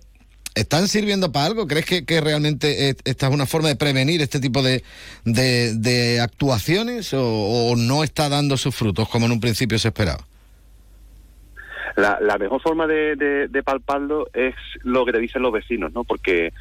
¿están sirviendo para algo? ¿Crees que, realmente esta es una forma de prevenir este tipo de, de actuaciones o, no está dando sus frutos como en un principio se esperaba? La, la mejor forma de, de, palparlo es lo que te dicen los vecinos, ¿no? Porque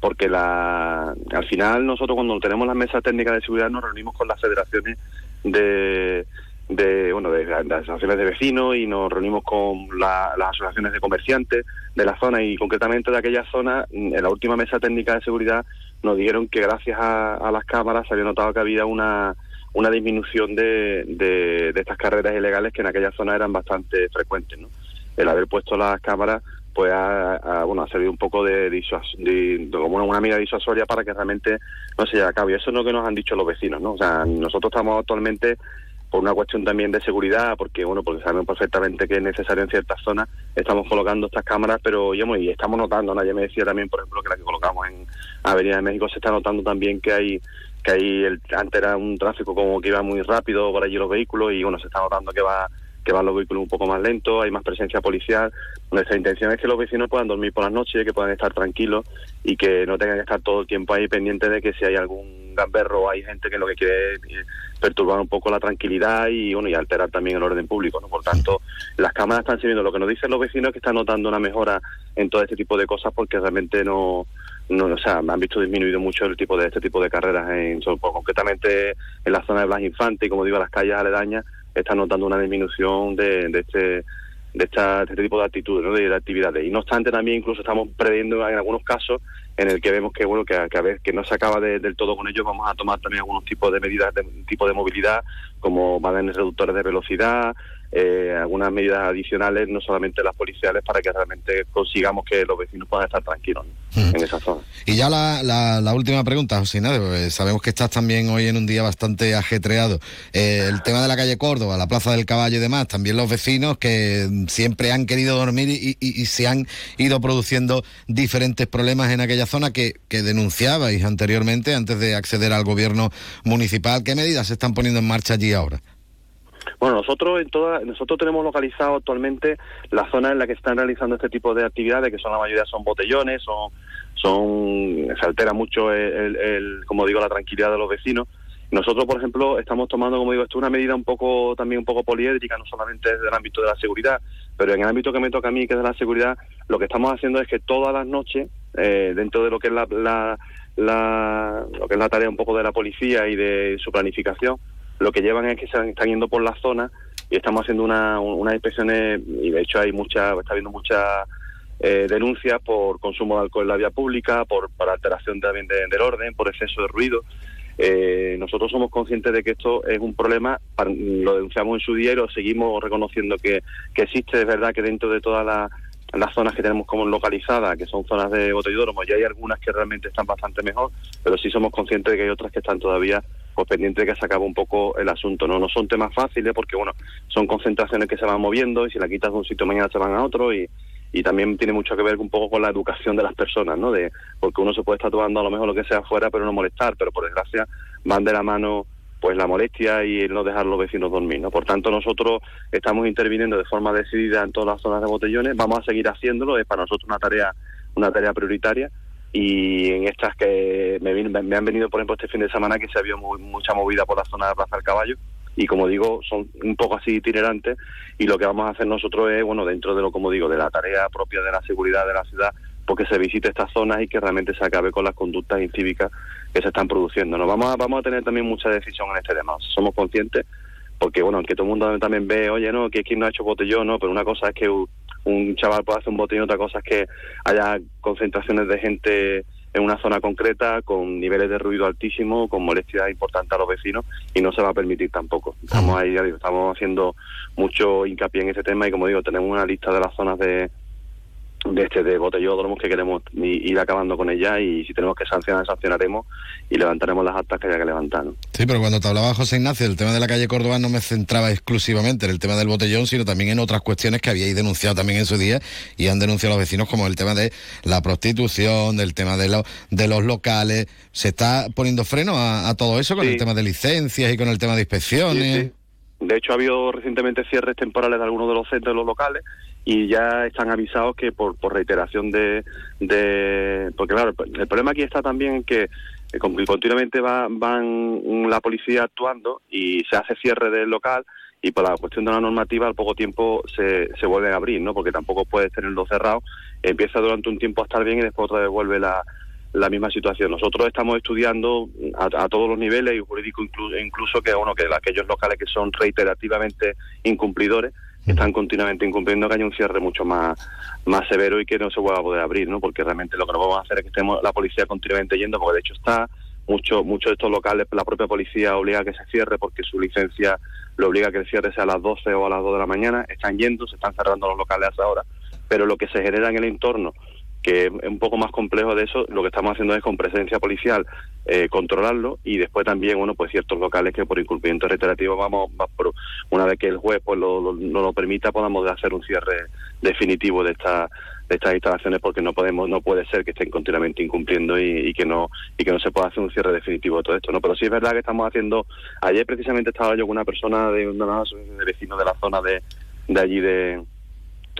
porque la, al final nosotros cuando tenemos las mesas técnicas de seguridad nos reunimos con las federaciones de, de bueno de, las asociaciones de vecinos y nos reunimos con las asociaciones de comerciantes de la zona y concretamente de aquella zona en la última mesa técnica de seguridad nos dijeron que gracias a, las cámaras se había notado que había una una disminución de, de, estas carreras ilegales que en aquella zona eran bastante frecuentes ¿no? el haber puesto las cámaras pues ha, bueno, ha servido un poco de, de, como una medida disuasoria para que realmente no se lleve a cabo. Y eso es lo que nos han dicho los vecinos, ¿no? O sea, nosotros estamos actualmente una cuestión también de seguridad, porque bueno, porque sabemos perfectamente que es necesario en ciertas zonas, estamos colocando estas cámaras, pero y estamos notando, nadie me decía también, por ejemplo, que la que colocamos en Avenida de México se está notando también que hay que hay el, antes era un tráfico como que iba muy rápido por allí los vehículos y bueno, se está notando que va que van los vehículos un poco más lentos, hay más presencia policial. Nuestra intención es que los vecinos puedan dormir por las noches, que puedan estar tranquilos y que no tengan que estar todo el tiempo ahí pendientes de que si hay algún gamberro o hay gente que lo que quiere es perturbar un poco la tranquilidad y bueno y alterar también el orden público. ¿no? Por tanto, las cámaras están sirviendo. Lo que nos dicen los vecinos es que están notando una mejora en todo este tipo de cosas porque realmente no no, o sea, han visto disminuido mucho el tipo de este tipo de carreras, en, concretamente en la zona de Blas Infante y como digo, las calles aledañas, están notando una disminución de, de este de, esta, este tipo de actitudes, ¿no? de, actividades. Y no obstante, también incluso estamos previendo en algunos casos en el que vemos que bueno que a, que que no se acaba del todo con ello, vamos a tomar también algunos tipos de medidas de tipo de movilidad, como van reductores de velocidad, eh, algunas medidas adicionales, no solamente las policiales, para que realmente consigamos que los vecinos puedan estar tranquilos en esa zona. Y ya la, la, última pregunta, José pues sabemos que estás también hoy en un día bastante ajetreado. Eh, el tema de la calle Córdoba, la Plaza del Caballo y demás, también los vecinos que siempre han querido dormir y, y, se han ido produciendo diferentes problemas en aquella zona que, que denunciabais anteriormente antes de acceder al gobierno municipal. ¿Qué medidas se están poniendo en marcha allí ahora? Bueno, nosotros en toda, nosotros tenemos localizado actualmente la zona en la que están realizando este tipo de actividades, que son la mayoría son botellones, son, son se altera mucho el, como digo, la tranquilidad de los vecinos. Nosotros, por ejemplo, estamos tomando, como digo, esto una medida un poco también un poco poliédrica, no solamente desde el ámbito de la seguridad, pero en el ámbito que me toca a mí, que es de la seguridad, lo que estamos haciendo es que todas las noches, eh, dentro de lo que es la, la, la, lo que es la tarea un poco de la policía y de su planificación, lo que llevan es que se están yendo por la zona y estamos haciendo una, unas inspecciones y de hecho hay mucha, está habiendo muchas eh, denuncias por consumo de alcohol en la vía pública, por, por alteración también del orden, por exceso de ruido. Eh, nosotros somos conscientes de que esto es un problema, lo denunciamos en su día y lo seguimos reconociendo que, que existe, es verdad que dentro de todas las zonas que tenemos como localizadas, que son zonas de botellódromo, ya hay algunas que realmente están bastante mejor, pero sí somos conscientes de que hay otras que están todavía pues pendiente de que se acabe un poco el asunto. No no son temas fáciles porque, bueno, son concentraciones que se van moviendo y si la quitas de un sitio mañana se van a otro y, y también tiene mucho que ver un poco con la educación de las personas, ¿no? De, porque uno se puede estar tomando a lo mejor lo que sea afuera, pero no molestar, pero por desgracia van de la mano pues la molestia y el no dejar a los vecinos dormir, ¿no? Por tanto, nosotros estamos interviniendo de forma decidida en todas las zonas de botellones, vamos a seguir haciéndolo, es para nosotros una tarea una tarea prioritaria y en estas que me, me, han venido, por ejemplo, este fin de semana que se ha habido mucha movida por la zona de Plaza del Caballo y como digo, son un poco así itinerantes y lo que vamos a hacer nosotros es, bueno, dentro de lo, como digo, de la tarea propia de la seguridad de la ciudad, porque se visite estas zonas y que realmente se acabe con las conductas incívicas que se están produciendo. ¿no? Vamos, a, vamos a tener también mucha decisión en este tema, somos conscientes, porque bueno, aunque todo el mundo también ve, oye, no, que quien no ha hecho botellón, no, pero una cosa es que un chaval puede hacer un botín, otra cosa es que haya concentraciones de gente en una zona concreta con niveles de ruido altísimo, con molestias importantes a los vecinos y no se va a permitir tampoco. Estamos ahí, estamos haciendo mucho hincapié en ese tema y como digo, tenemos una lista de las zonas de, de este de botellódromos que queremos ir acabando con ella y si tenemos que sancionar, sancionaremos y levantaremos las actas que haya que levantar. Sí, pero cuando te hablaba José Ignacio del tema de la calle Córdoba no me centraba exclusivamente en el tema del botellón, sino también en otras cuestiones que habíais denunciado también en su día y han denunciado los vecinos como el tema de la prostitución, del tema de, los de los locales. ¿Se está poniendo freno a, todo eso con el tema de licencias y con el tema de inspecciones? De hecho, ha habido recientemente cierres temporales de algunos de los centros de los locales y ya están avisados que por, por reiteración de, de... Porque claro, el problema aquí está también que eh, continuamente va, van la policía actuando y se hace cierre del local y por la cuestión de la normativa al poco tiempo se, se vuelven a abrir, ¿no? Porque tampoco puedes tenerlo cerrado, empieza durante un tiempo a estar bien y después otra vez vuelve la, la misma situación. Nosotros estamos estudiando a, todos los niveles y jurídico incluso, incluso que bueno que aquellos locales que son reiterativamente incumplidores están continuamente incumpliendo que haya un cierre mucho más, más severo y que no se vuelva a poder abrir, ¿no? Porque realmente lo que no vamos a hacer es que estemos la policía continuamente yendo, porque de hecho está muchos muchos de estos locales la propia policía obliga a que se cierre porque su licencia lo obliga a que el cierre sea a las 12 o a las 2 de la mañana, están yendo, se están cerrando los locales a esa hora, pero lo que se genera en el entorno que es un poco más complejo de eso, lo que estamos haciendo es con presencia policial eh, controlarlo y después también, bueno, pues ciertos locales que por incumplimiento reiterativo vamos, una vez que el juez pues lo, no lo permita, podamos hacer un cierre definitivo de esta de estas instalaciones porque no podemos no puede ser que estén continuamente incumpliendo y, que no y que no se pueda hacer un cierre definitivo de todo esto no pero sí es verdad que estamos haciendo ayer precisamente estaba yo con una persona de un vecino de la zona de, de allí de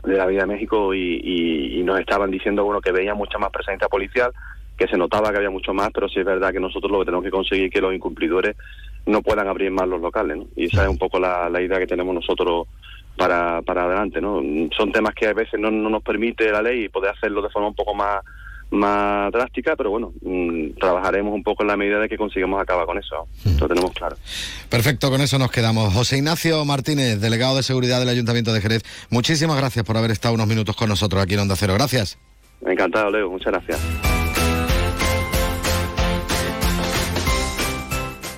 de la Vida de México y, nos estaban diciendo bueno que veía mucha más presencia policial, que se notaba que había mucho más, pero sí es verdad que nosotros lo que tenemos que conseguir es que los incumplidores no puedan abrir más los locales, y esa es un poco la, idea que tenemos nosotros para, para adelante, ¿no? Son temas que a veces no, no nos permite la ley poder hacerlo de forma un poco más más drástica, pero bueno, mm, trabajaremos un poco en la medida de que consigamos acabar con eso. Lo tenemos claro. Perfecto, con eso nos quedamos. José Ignacio Martínez, delegado de seguridad del Ayuntamiento de Jerez, muchísimas gracias por haber estado unos minutos con nosotros aquí en Onda Cero. Gracias. Encantado, Leo. Muchas gracias.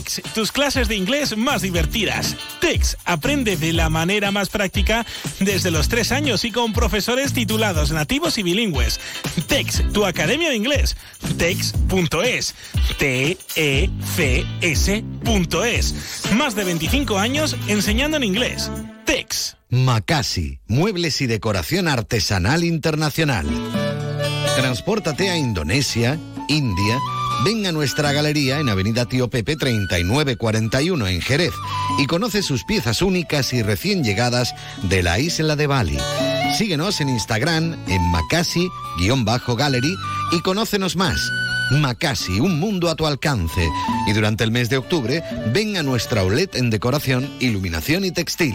TEX, tus clases de inglés más divertidas. TEX, aprende de la manera más práctica desde los tres años y con profesores titulados nativos y bilingües. TEX, tu academia de inglés. TEX.es. T-E-C-S.es. Más de 25 años enseñando en inglés. TEX. Macasi, muebles y decoración artesanal internacional. Transpórtate a Indonesia, India, Ven a nuestra galería en Avenida Tío Pepe 3941 en Jerez y conoce sus piezas únicas y recién llegadas de la isla de Bali. Síguenos en Instagram en Macasi-Gallery y conócenos más. Macasi, un mundo a tu alcance. Y durante el mes de octubre, ven a nuestra OLED en decoración, iluminación y textil.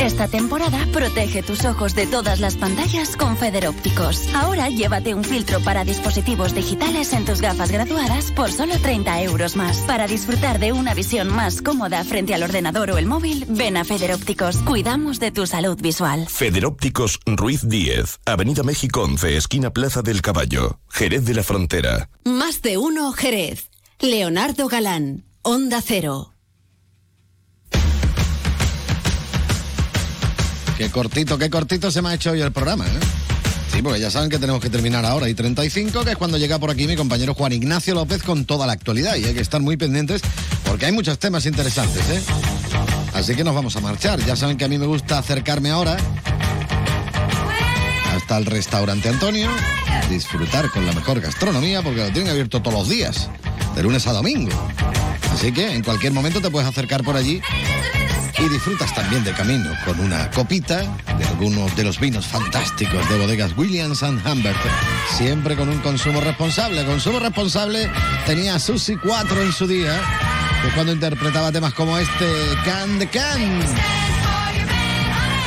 Esta temporada protege tus ojos de todas las pantallas con Federópticos. Ahora llévate un filtro para dispositivos digitales en tus gafas graduadas por solo 30 euros más. Para disfrutar de una visión más cómoda frente al ordenador o el móvil, ven a Federópticos. Cuidamos de tu salud visual. Federópticos Ruiz 10, Avenida México 11, esquina Plaza del Caballo, Jerez de la Frontera. Más de uno Jerez. Leonardo Galán, Onda Cero. Qué cortito, qué cortito se me ha hecho hoy el programa, ¿eh? Sí, porque ya saben que tenemos que terminar ahora y 35, que es cuando llega por aquí mi compañero Juan Ignacio López con toda la actualidad y hay que estar muy pendientes porque hay muchos temas interesantes, ¿eh? Así que nos vamos a marchar. Ya saben que a mí me gusta acercarme ahora hasta el restaurante Antonio, disfrutar con la mejor gastronomía porque lo tienen abierto todos los días, de lunes a domingo. Así que en cualquier momento te puedes acercar por allí y disfrutas también de camino con una copita de algunos de los vinos fantásticos de bodegas Williams and Humbert, siempre con un consumo responsable. Consumo responsable tenía Susi 4 en su día, que cuando interpretaba temas como este Can the Can.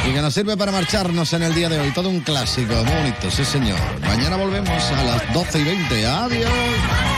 Y que nos sirve para marcharnos en el día de hoy. Todo un clásico, muy bonito, sí señor. Mañana volvemos a las 12 y 20. Adiós.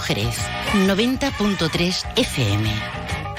Jerez, 90.3 FM.